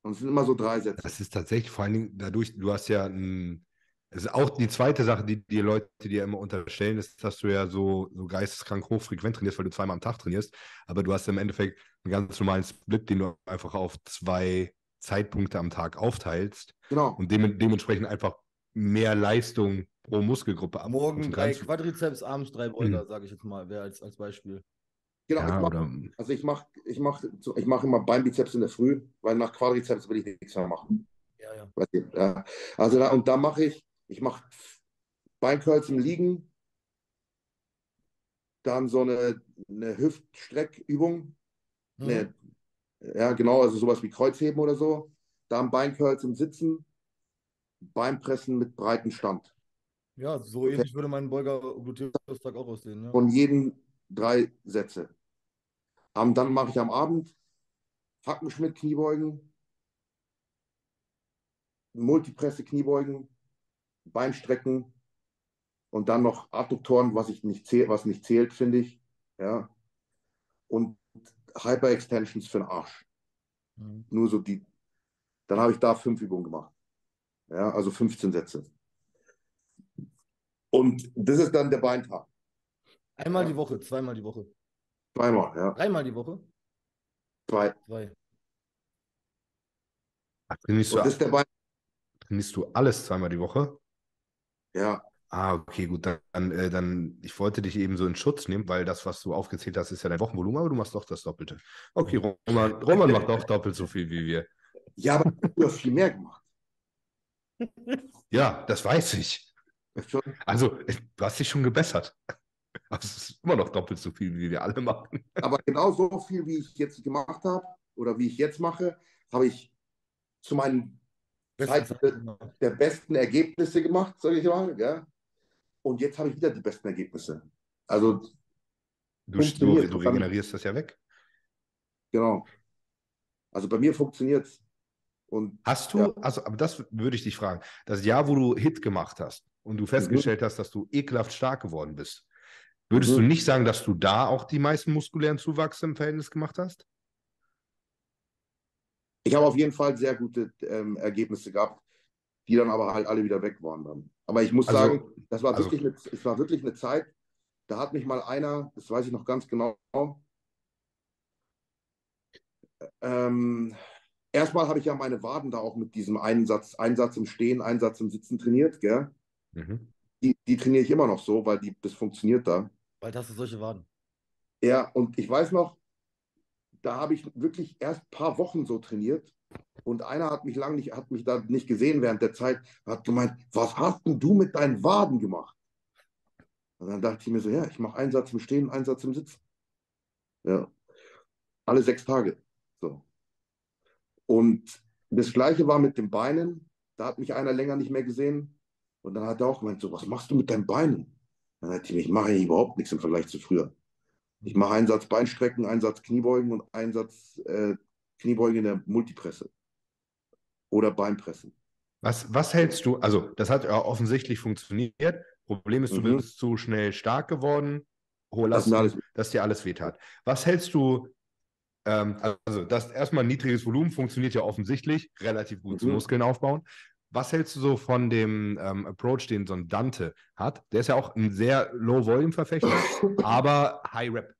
Und es sind immer so drei Sätze. Das ist tatsächlich vor allen Dingen dadurch, du hast ja ein, es ist auch die zweite Sache, die die Leute dir immer unterstellen, ist, dass du ja so, so geisteskrank hochfrequent trainierst, weil du zweimal am Tag trainierst. Aber du hast im Endeffekt einen ganz normalen Split, den du einfach auf zwei Zeitpunkte am Tag aufteilst Genau. und dem, dementsprechend einfach mehr Leistung pro Muskelgruppe abrufen Morgen drei. Quadrizeps, abends drei Beuger, sage ich jetzt mal, wäre als, als Beispiel. Genau, Ja, ich mach, oder, also ich mache ich mach, ich mach immer Beinbizeps in der Früh, weil nach Quadrizeps will ich nichts mehr machen. Ja, ja. Also da, und da mache ich, ich mache Beincurls im Liegen, dann so eine, eine Hüftstreckübung, Mhm. eine, ja genau, also sowas wie Kreuzheben oder so, dann Beincurls im Sitzen, Beinpressen mit breiten Stand. Ja, so ähnlich würde mein Beuger Gluteus-Tag auch aussehen. Ja. Von jedem drei Sätze. Am, dann mache ich am Abend Hackenschmidt Kniebeugen, Multipresse Kniebeugen, Beinstrecken und dann noch Adduktoren, was ich nicht zähl, was nicht zählt, finde ich. Ja. Und Hyperextensions für den Arsch. Mhm. Nur so die. Dann habe ich da fünf Übungen gemacht. Ja, also 15 Sätze. Und das ist dann der Beintag. Einmal Ja. die Woche, zweimal die Woche. Zweimal, ja. Dreimal die Woche? Zwei. Zwei. Ach, trainierst, das ist du, der Bein. trainierst du alles zweimal die Woche? Ja, Ah, okay, gut. Dann, äh, dann, ich wollte dich eben so in Schutz nehmen, weil das, was du aufgezählt hast, ist ja dein Wochenvolumen, aber du machst doch das Doppelte. Okay, Roman, Roman macht doch doppelt so viel wie wir. ja, aber ich habe viel mehr gemacht. Ja, das weiß ich. Also, du hast dich schon gebessert. Aber es ist immer noch doppelt so viel, wie wir alle machen. aber genau so viel, wie ich jetzt gemacht habe oder wie ich jetzt mache, habe ich zu meinen Zeit der besten Ergebnisse gemacht, sage ich mal. Ja? Und jetzt habe ich wieder die besten Ergebnisse. Also, Du, du, Funktioniert. du regenerierst das ja weg. genau. Also bei mir funktioniert es. Und Hast du, Ja. also, aber das würde ich dich fragen, das Jahr, wo du Hit gemacht hast und du festgestellt hast, dass du ekelhaft stark geworden bist, würdest Mhm. du nicht sagen, dass du da auch die meisten muskulären Zuwachs im Verhältnis gemacht hast? ich habe auf jeden Fall sehr gute ähm, Ergebnisse gehabt, die dann aber halt alle wieder weg waren dann. Aber ich muss Also- sagen, das war also- wirklich eine, es war wirklich eine Zeit, da hat mich mal einer, das weiß ich noch ganz genau, ähm, erstmal habe ich ja meine Waden da auch mit diesem Einsatz, Einsatz im Stehen, Einsatz im Sitzen trainiert, gell? Mhm. Die, die trainiere ich immer noch so, weil die, das funktioniert da. Bald hast du solche Waden. Ja, und ich weiß noch, da habe ich wirklich erst ein paar Wochen so trainiert und einer hat mich lange nicht, hat mich da nicht gesehen während der Zeit, hat gemeint, was hast denn du mit deinen Waden gemacht? Und dann dachte ich mir so, ja, ich mache einen Satz im Stehen, einen Satz im Sitzen. Ja. Alle sechs Tage. Und das Gleiche war mit den Beinen. Da hat mich einer länger nicht mehr gesehen. Und dann hat er auch gemeint, so, was machst du mit deinen Beinen? Dann dachte ich mir, ich mache eigentlich überhaupt nichts im Vergleich zu früher. Ich mache einen Satz Beinstrecken, einen Satz Kniebeugen und einen Satz äh, Kniebeugen in der Multipresse. Oder Beinpressen. Was, was hältst du, also das hat ja offensichtlich funktioniert. Problem ist, du Mhm. bist zu schnell stark geworden, hohe Das Lasten, alles- dass dir alles wehtat. Was hältst du, ähm, also das erstmal ein niedriges Volumen funktioniert ja offensichtlich, relativ gut zu Mhm. Muskeln aufbauen. Was hältst du so von dem ähm, Approach, den so ein Dante hat? Der ist ja auch ein sehr Low-Volume-Verfechter, aber High-Rep.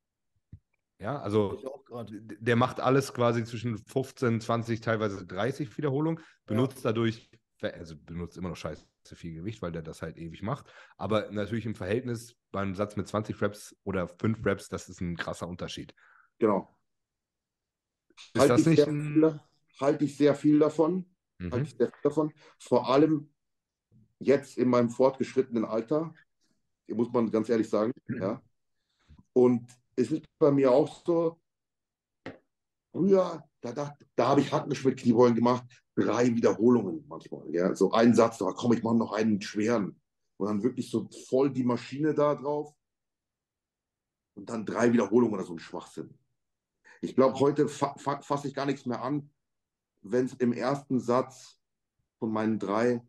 Ja, also der macht alles quasi zwischen 15, 20, teilweise 30 Wiederholungen, benutzt dadurch, also benutzt immer noch scheiße viel Gewicht, weil der das halt ewig macht. Aber natürlich im Verhältnis beim Satz mit 20 Reps oder 5 Reps, das ist ein krasser Unterschied. Genau. Ist Halte das ich nicht sehr ein. viel, halte ich sehr viel davon. Halte Mhm. ich sehr viel davon. Vor allem jetzt in meinem fortgeschrittenen Alter, muss man ganz ehrlich sagen. Ja. Und es ist bei mir auch so, früher, da, dachte- da habe ich Hackenschmidt Kniebeugen gemacht, drei Wiederholungen manchmal. Ja. So einen Satz, da komm, ich mache noch einen schweren. Und dann wirklich so voll die Maschine da drauf. Und dann drei Wiederholungen oder so ein Schwachsinn. Ich glaube, heute fa fa fasse ich gar nichts mehr an, wenn es im ersten Satz von meinen drei,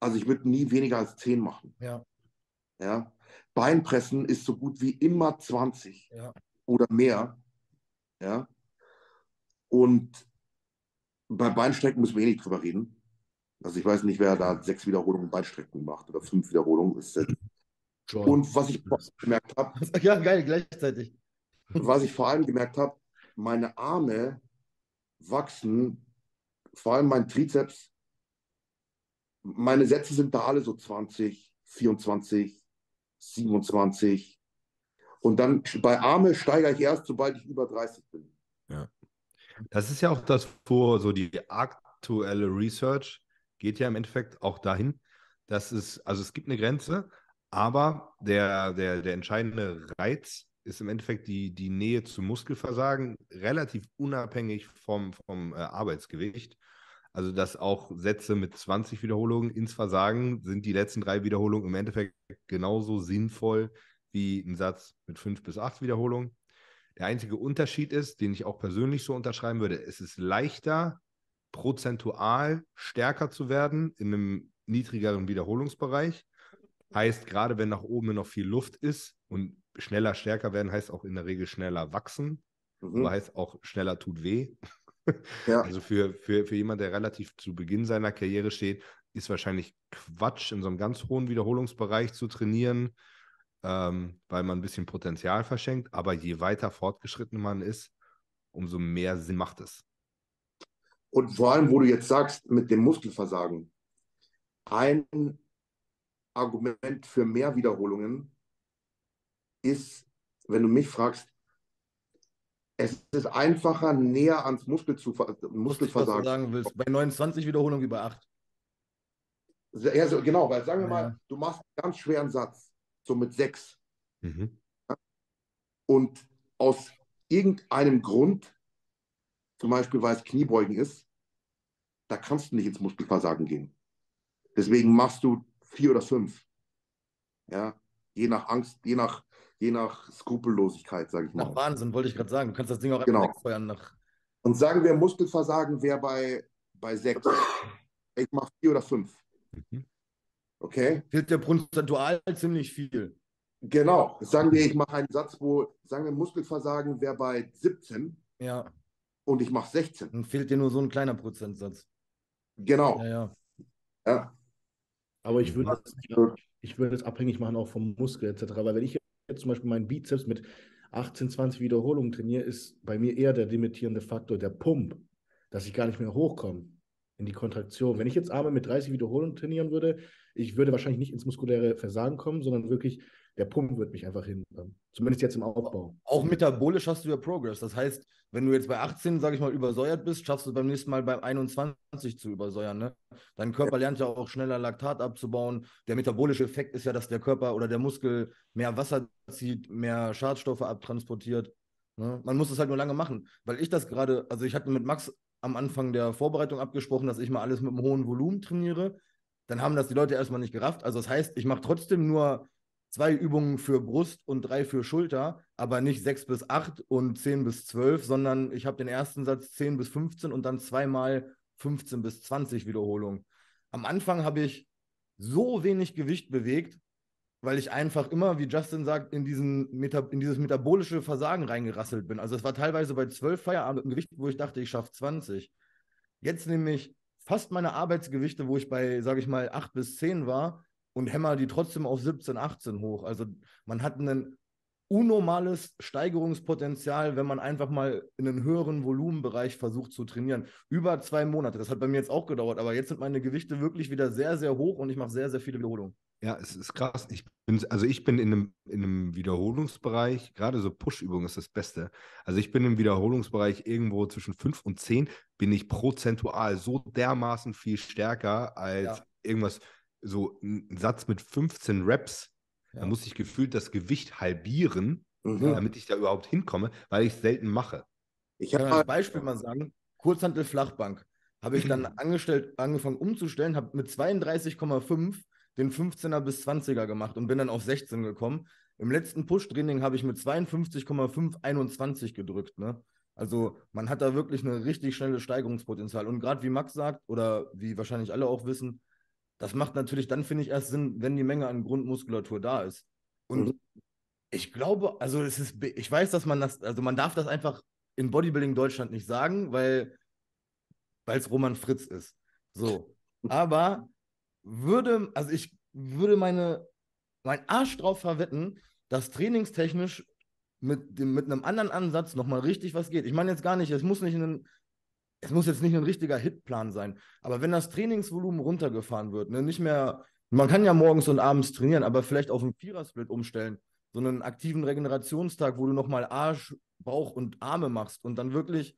also ich würde nie weniger als zehn machen. Ja. Ja. Beinpressen ist so gut wie immer 20 Ja. oder mehr. Ja. Und bei Beinstrecken müssen wir eh nicht drüber reden. Also ich weiß nicht, wer da sechs Wiederholungen Beinstrecken macht oder fünf Wiederholungen. Ist. Und was ich gemerkt habe, Ja, geil, gleichzeitig. Was ich vor allem gemerkt habe, meine Arme wachsen, vor allem mein Trizeps, meine Sätze sind da alle so 20, 24, 27. Und dann bei Arme steigere ich erst, sobald ich über 30 bin. Das ist ja auch das, wo so die aktuelle Research geht ja im Endeffekt auch dahin, dass es, also es gibt eine Grenze, aber der, der, der entscheidende Reiz ist im Endeffekt die, die Nähe zum Muskelversagen, relativ unabhängig vom, vom äh, Arbeitsgewicht. Also, dass auch Sätze mit 20 Wiederholungen ins Versagen sind die letzten drei Wiederholungen im Endeffekt genauso sinnvoll wie ein Satz mit fünf bis acht Wiederholungen. Der einzige Unterschied ist, den ich auch persönlich so unterschreiben würde, es ist leichter, prozentual stärker zu werden in einem niedrigeren Wiederholungsbereich. Heißt, gerade wenn nach oben noch viel Luft ist und schneller stärker werden, heißt auch in der Regel schneller wachsen, Mhm. aber heißt auch schneller tut weh. Ja. Also für, für, für jemanden, der relativ zu Beginn seiner Karriere steht, ist wahrscheinlich Quatsch, in so einem ganz hohen Wiederholungsbereich zu trainieren, ähm, weil man ein bisschen Potenzial verschenkt. Aber je weiter fortgeschritten man ist, umso mehr Sinn macht es. Und vor allem, wo du jetzt sagst, mit dem Muskelversagen, ein Argument für mehr Wiederholungen ist, wenn du mich fragst, es ist einfacher, näher ans Muskel zu, ver- Was du Muskelversagen. sagen willst. Bei 29 Wiederholungen wie bei 8. Ja, so, genau, weil sagen wir Ja. mal, du machst einen ganz schweren Satz, so mit sechs, Mhm. und aus irgendeinem Grund, zum Beispiel weil es Kniebeugen ist, da kannst du nicht ins Muskelversagen gehen. Deswegen machst du vier oder fünf. Ja, je nach Angst, je nach, je nach Skrupellosigkeit, sage ich Nach mal. Wahnsinn, wollte ich gerade sagen. Du kannst das Ding auch Genau. einfach wegfeuern nach. Und sagen wir, Muskelversagen wäre bei, bei sechs. Ich mache vier oder fünf. Mhm. Okay? Fehlt dir prozentual ziemlich viel. Genau. Sagen wir, ich mache einen Satz, wo, sagen wir, Muskelversagen wäre bei 17 Ja, und ich mache 16. dann fehlt dir nur so ein kleiner Prozentsatz. Genau. Ja, ja. Ja. Aber ich würde Das es ich würde es abhängig machen auch vom Muskel etc. Weil wenn ich jetzt zum Beispiel meinen Bizeps mit 18, 20 Wiederholungen trainiere, ist bei mir eher der limitierende Faktor der Pump, dass ich gar nicht mehr hochkomme in die Kontraktion. Wenn ich jetzt Arme mit 30 Wiederholungen trainieren würde, ich würde wahrscheinlich nicht ins muskuläre Versagen kommen, sondern wirklich der Pump wird mich einfach hindern. Zumindest jetzt im Aufbau. Auch metabolisch hast du ja Progress. Das heißt, wenn du jetzt bei 18, sage ich mal, übersäuert bist, schaffst du beim nächsten Mal bei 21 zu übersäuern. Ne? Dein Körper lernt ja auch schneller Laktat abzubauen. Der metabolische Effekt ist ja, dass der Körper oder der Muskel mehr Wasser zieht, mehr Schadstoffe abtransportiert. Ne? Man muss es halt nur lange machen. Weil ich das gerade, also ich hatte mit Max am Anfang der Vorbereitung abgesprochen, dass ich mal alles mit einem hohen Volumen trainiere. Dann haben das die Leute erstmal nicht gerafft. Also das heißt, ich mache trotzdem nur zwei Übungen für Brust und drei für Schulter, aber nicht sechs bis acht und zehn bis zwölf, sondern ich habe den ersten Satz 10 bis 15 und dann zweimal 15 bis 20 Wiederholungen. Am Anfang habe ich so wenig Gewicht bewegt, weil ich einfach immer, wie Justin sagt, in, diesen Meta in dieses metabolische Versagen reingerasselt bin. Also es war teilweise bei 12 Feierabend Gewicht, wo ich dachte, ich schaffe 20. Jetzt nehme ich fast meine Arbeitsgewichte, wo ich bei, sage ich mal, 8 bis 10 war und hämmer die trotzdem auf 17, 18 hoch. Also man hat ein unnormales Steigerungspotenzial, wenn man einfach mal in einen höheren Volumenbereich versucht zu trainieren. Über zwei Monate. Das hat bei mir jetzt auch gedauert, aber jetzt sind meine Gewichte wirklich wieder sehr, sehr hoch und ich mache sehr, sehr viele Wiederholungen. Ja, es ist krass. Ich bin, also ich bin in einem, in einem Wiederholungsbereich, gerade so Push-Übungen ist das Beste. Also ich bin im Wiederholungsbereich irgendwo zwischen 5 und 10, bin ich prozentual so dermaßen viel stärker als ja. irgendwas, so ein Satz mit 15 Reps. Ja. Da muss ich gefühlt das Gewicht halbieren, mhm. damit ich da überhaupt hinkomme, weil ich es selten mache. Ich kann als Beispiel mal sagen, Kurzhantel Flachbank habe ich dann angestellt, angefangen umzustellen, habe mit 32,5 den 15er bis 20er gemacht und bin dann auf 16 gekommen. Im letzten Push-Training habe ich mit 52,5 21 gedrückt. Ne? Also man hat da wirklich ein richtig schnelles Steigerungspotenzial. Und gerade wie Max sagt, oder wie wahrscheinlich alle auch wissen, das macht natürlich dann, finde ich, erst Sinn, wenn die Menge an Grundmuskulatur da ist. Und mhm. ich glaube, also es ist, ich weiß, dass man das, also man darf das einfach in Bodybuilding Deutschland nicht sagen, weil es Roman Fritz ist. So. Aber würde, also ich würde meine, mein Arsch drauf verwetten, dass trainingstechnisch mit, dem, mit einem anderen Ansatz nochmal richtig was geht. Ich meine jetzt gar nicht, es muss nicht ein, es muss jetzt nicht ein richtiger Hitplan sein, aber wenn das Trainingsvolumen runtergefahren wird, ne, nicht mehr, man kann ja morgens und abends trainieren, aber vielleicht auf einen Vierersplit umstellen, so einen aktiven Regenerationstag, wo du nochmal Arsch, Bauch und Arme machst und dann wirklich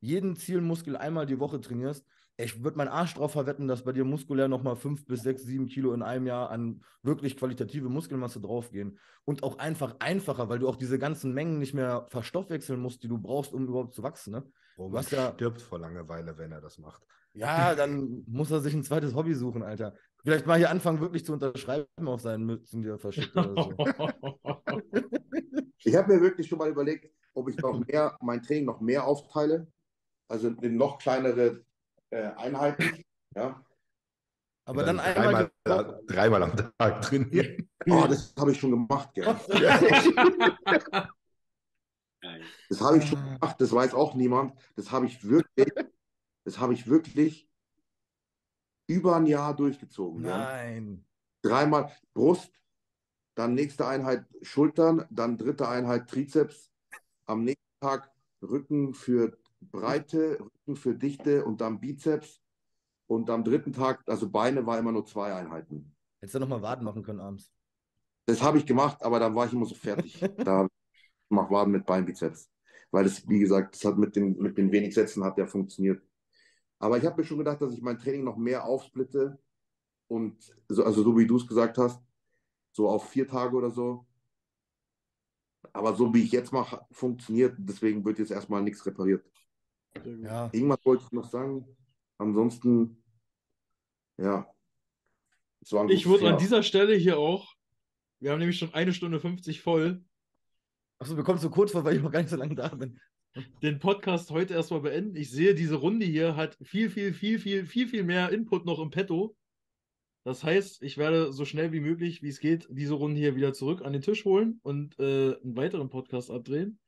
jeden Zielmuskel einmal die Woche trainierst, ich würde meinen Arsch drauf verwetten, dass bei dir muskulär nochmal fünf bis sechs, sieben Kilo in einem Jahr an wirklich qualitative Muskelmasse draufgehen. Und auch einfach einfacher, weil du auch diese ganzen Mengen nicht mehr verstoffwechseln musst, die du brauchst, um überhaupt zu wachsen. Ne? Oh, man ja, stirbt vor Langeweile, wenn er das macht. Ja, dann muss er sich ein zweites Hobby suchen, Alter. Vielleicht mal hier anfangen, wirklich zu unterschreiben auf seinen Mützen, die er verschickt oder so. ich habe mir wirklich schon mal überlegt, ob ich noch mehr, mein Training noch mehr aufteile. Also in noch kleinere äh, Einheiten. Ja. Aber dann, dann einmal dreimal, dreimal am Tag trainieren. Oh, das habe ich schon gemacht, gell. Das habe ich schon gemacht, das weiß auch niemand. Das habe ich wirklich, das habe ich wirklich über ein Jahr durchgezogen. Nein. Ja. Dreimal Brust, dann nächste Einheit Schultern, dann dritte Einheit Trizeps, am nächsten Tag Rücken für Breite, Rücken für Dichte und dann Bizeps. Und am dritten Tag, also Beine, war immer nur zwei Einheiten. Hättest du nochmal Waden machen können abends? Das habe ich gemacht, aber dann war ich immer so fertig. da mach Waden mit Beinbizeps. Weil das, wie gesagt, das hat mit den, mit den wenig Sätzen hat ja funktioniert. Aber ich habe mir schon gedacht, dass ich mein Training noch mehr aufsplitte und so, also so wie du es gesagt hast, so auf vier Tage oder so. Aber so wie ich jetzt mache, funktioniert, deswegen wird jetzt erstmal nichts repariert. Ja. Irgendwas wollte ich noch sagen. Ansonsten, ja. ich würde an dieser Stelle hier auch, wir haben nämlich schon eine Stunde 50 voll. Achso, wir kommen so kurz vor, weil ich noch gar nicht so lange da bin. Den Podcast heute erstmal beenden. Ich sehe, diese Runde hier hat viel, viel, viel, viel, viel, viel mehr Input noch im Petto. Das heißt, ich werde so schnell wie möglich, wie es geht, diese Runde hier wieder zurück an den Tisch holen und äh, einen weiteren Podcast abdrehen.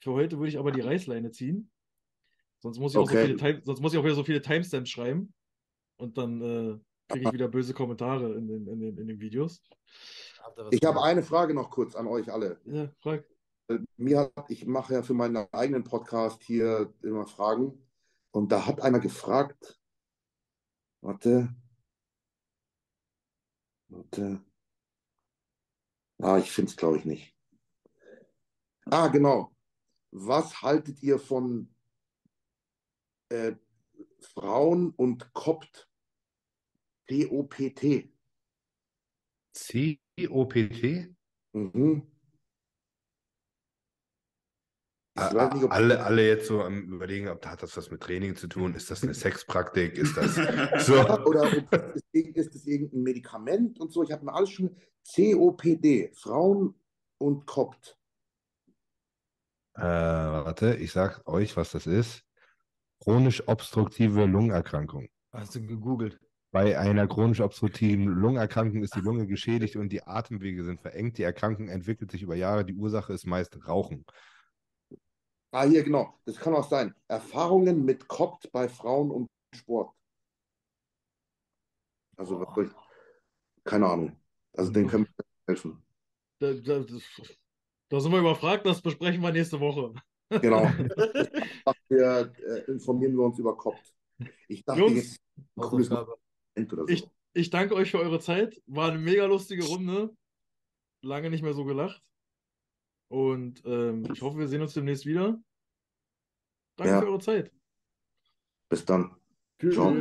Für heute würde ich aber die Reißleine ziehen. Sonst muss ich, okay. auch, so viele Time, sonst muss ich auch wieder so viele Timestamps schreiben. Und dann äh, kriege ich wieder böse Kommentare in den, in den, in den Videos. Ich habe eine Frage noch kurz an euch alle. Ja, frag. Äh, mir hat, ich mache ja für meinen eigenen Podcast hier immer Fragen. Und da hat einer gefragt, warte, warte, ah, ich finde es glaube ich nicht. Ah, genau. Was haltet ihr von äh, Frauen und Kopt. C-O-P-T. C-O-P-T? Mhm. Nicht, alle, alle jetzt so am überlegen, ob hat das was mit Training zu tun? Ist das eine Sexpraktik? Ist das so? Oder ist, ist das irgendein Medikament und so? Ich habe mir alles schon COPD, Frauen und Kopt. Äh, warte, ich sag euch, was das ist. Chronisch obstruktive Lungenerkrankung. Hast du gegoogelt? Bei einer chronisch obstruktiven Lungenerkrankung ist die Lunge geschädigt und die Atemwege sind verengt. Die Erkrankung entwickelt sich über Jahre. Die Ursache ist meist Rauchen. Ah, hier, genau. Das kann auch sein. Erfahrungen mit COPT bei Frauen und Sport. Also, was soll ich, keine Ahnung. Also, den können wir helfen. Da, da, da sind wir überfragt, das besprechen wir nächste Woche. Genau. wir, äh, informieren wir uns über COPT. Ich dachte Jungs, jetzt cooles oder so. Ich, ich danke euch für eure Zeit. War eine mega lustige Runde. Lange nicht mehr so gelacht. Und ähm, ich hoffe, wir sehen uns demnächst wieder. Danke Ja. für eure Zeit. Bis dann. Tschüss. Ciao.